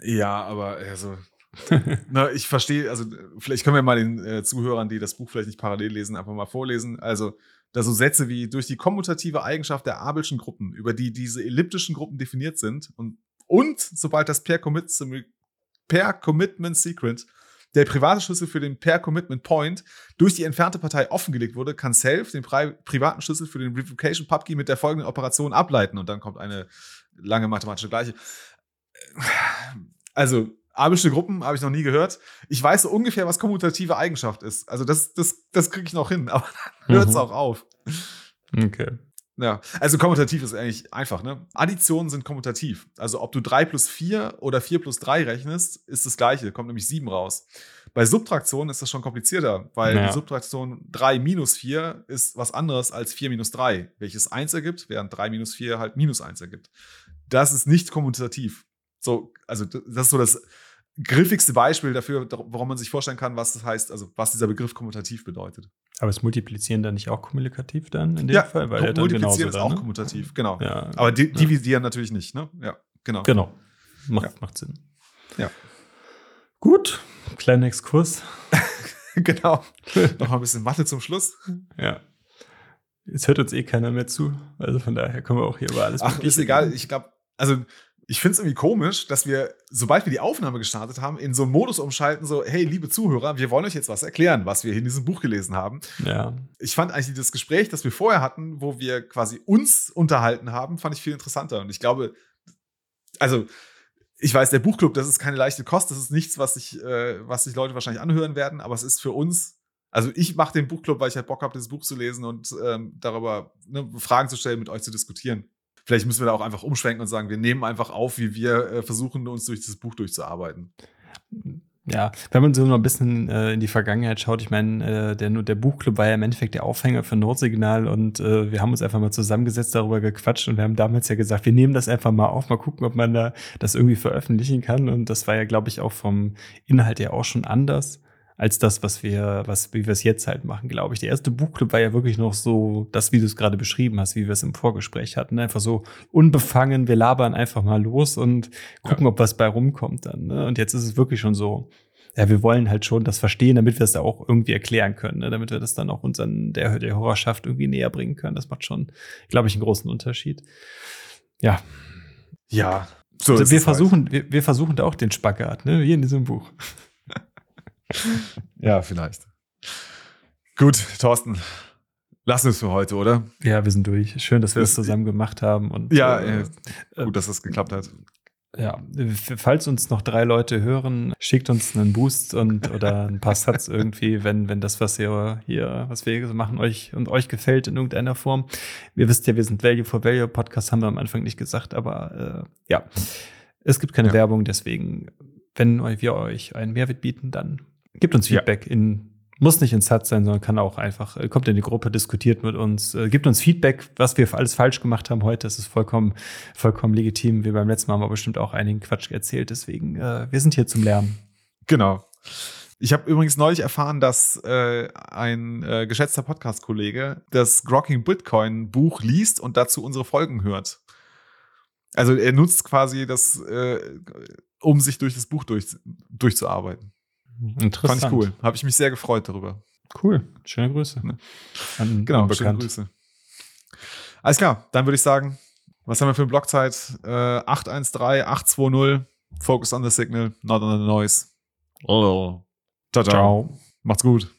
Ja, aber also na, ich verstehe, also vielleicht können wir mal den äh, Zuhörern, die das Buch vielleicht nicht parallel lesen, einfach mal vorlesen. Also da so Sätze wie durch die kommutative Eigenschaft der abelschen Gruppen, über die diese elliptischen Gruppen definiert sind und, und sobald das per, Commit, per Commitment Secret der private Schlüssel für den Per Commitment Point durch die entfernte Partei offengelegt wurde, kann Self den pri privaten Schlüssel für den Revocation Pubkey mit der folgenden Operation ableiten. Und dann kommt eine lange mathematische Gleiche. Also, abische Gruppen habe ich noch nie gehört. Ich weiß so ungefähr, was kommutative Eigenschaft ist. Also das, das, das kriege ich noch hin, aber dann hört es mhm. auch auf. Okay. Ja, also kommutativ ist eigentlich einfach, ne? Additionen sind kommutativ. Also ob du 3 plus 4 oder 4 plus 3 rechnest, ist das gleiche, kommt nämlich 7 raus. Bei Subtraktion ist das schon komplizierter, weil naja. die Subtraktion 3 minus 4 ist was anderes als 4 minus 3, welches 1 ergibt, während 3 minus 4 halt minus 1 ergibt. Das ist nicht kommutativ. So, also das ist so das griffigste Beispiel dafür, warum man sich vorstellen kann, was das heißt, also was dieser Begriff kommutativ bedeutet. Aber ist Multiplizieren dann nicht auch kommunikativ dann in dem ja, Fall? Weil Multiplizieren ist auch ne? kommutativ, genau. Ja, Aber di dividieren natürlich nicht, ne? Ja, genau. Genau. Macht, ja. macht Sinn. Ja. Gut, kleiner Exkurs. genau. Noch mal ein bisschen Mathe zum Schluss. Ja. Jetzt hört uns eh keiner mehr zu. Also von daher können wir auch hier über alles Ach, ist egal. Ich glaube, also ich finde es irgendwie komisch, dass wir, sobald wir die Aufnahme gestartet haben, in so einen Modus umschalten, so, hey, liebe Zuhörer, wir wollen euch jetzt was erklären, was wir in diesem Buch gelesen haben. Ja. Ich fand eigentlich das Gespräch, das wir vorher hatten, wo wir quasi uns unterhalten haben, fand ich viel interessanter. Und ich glaube, also, ich weiß, der Buchclub, das ist keine leichte Kost, das ist nichts, was sich, äh, was sich Leute wahrscheinlich anhören werden, aber es ist für uns also ich mache den Buchclub, weil ich halt Bock habe, dieses Buch zu lesen und ähm, darüber ne, Fragen zu stellen, mit euch zu diskutieren vielleicht müssen wir da auch einfach umschwenken und sagen, wir nehmen einfach auf, wie wir äh, versuchen, uns durch dieses Buch durchzuarbeiten. Ja, wenn man so noch ein bisschen äh, in die Vergangenheit schaut, ich meine, äh, der, der Buchclub war ja im Endeffekt der Aufhänger für Notsignal und äh, wir haben uns einfach mal zusammengesetzt, darüber gequatscht und wir haben damals ja gesagt, wir nehmen das einfach mal auf, mal gucken, ob man da das irgendwie veröffentlichen kann und das war ja, glaube ich, auch vom Inhalt her auch schon anders als das, was wir, was, wie wir es jetzt halt machen, glaube ich. Der erste Buchclub war ja wirklich noch so, das, wie du es gerade beschrieben hast, wie wir es im Vorgespräch hatten. Ne? Einfach so unbefangen, wir labern einfach mal los und gucken, ja. ob was bei rumkommt dann. Ne? Und jetzt ist es wirklich schon so, ja, wir wollen halt schon das verstehen, damit wir es da auch irgendwie erklären können, ne? damit wir das dann auch unseren, der, der Hörerschaft irgendwie näher bringen können. Das macht schon, glaube ich, einen großen Unterschied. Ja. Ja. So also wir halt. versuchen, halt. wir, wir versuchen da auch den Spagat, ne? wie in diesem Buch. ja, vielleicht. Gut, Thorsten, wir es für heute, oder? Ja, wir sind durch. Schön, dass wir das Das- zusammen gemacht haben. Und, Ja, äh, äh, gut, dass das geklappt hat. Ja, falls uns noch drei Leute hören, schickt uns einen Boost und oder ein paar Satz irgendwie, wenn, wenn das, was ihr hier, was wir hier machen, euch und euch gefällt in irgendeiner Form. Wir wisst ja, wir sind Value for Value Podcast, haben wir am Anfang nicht gesagt, aber äh, ja, es gibt keine Ja. Werbung, deswegen, wenn wir euch einen Mehrwert bieten, dann gebt uns Ja. Feedback in muss nicht in Satz sein, sondern kann auch einfach, äh, kommt in die Gruppe, diskutiert mit uns, äh, gibt uns Feedback, was wir alles falsch gemacht haben heute. Das ist vollkommen, vollkommen legitim. Wir beim letzten Mal haben wir bestimmt auch einigen Quatsch erzählt. Deswegen, äh, wir sind hier zum Lernen. Genau. Ich habe übrigens neulich erfahren, dass äh, ein äh, geschätzter Podcast-Kollege das Grokking Bitcoin Buch liest und dazu unsere Folgen hört. Also er nutzt quasi das, äh, um sich durch das Buch durch, durchzuarbeiten. Interessant. Fand ich cool. Habe ich mich sehr gefreut darüber. Cool. Schöne Grüße. Ne. An Genau, schöne Unbekannt. Grüße. Alles klar, dann würde ich sagen, was haben wir für eine Blockzeit? Äh, 813 820 Focus on the signal, not on the noise. Oh. Ciao, ciao. Ciao. Macht's gut.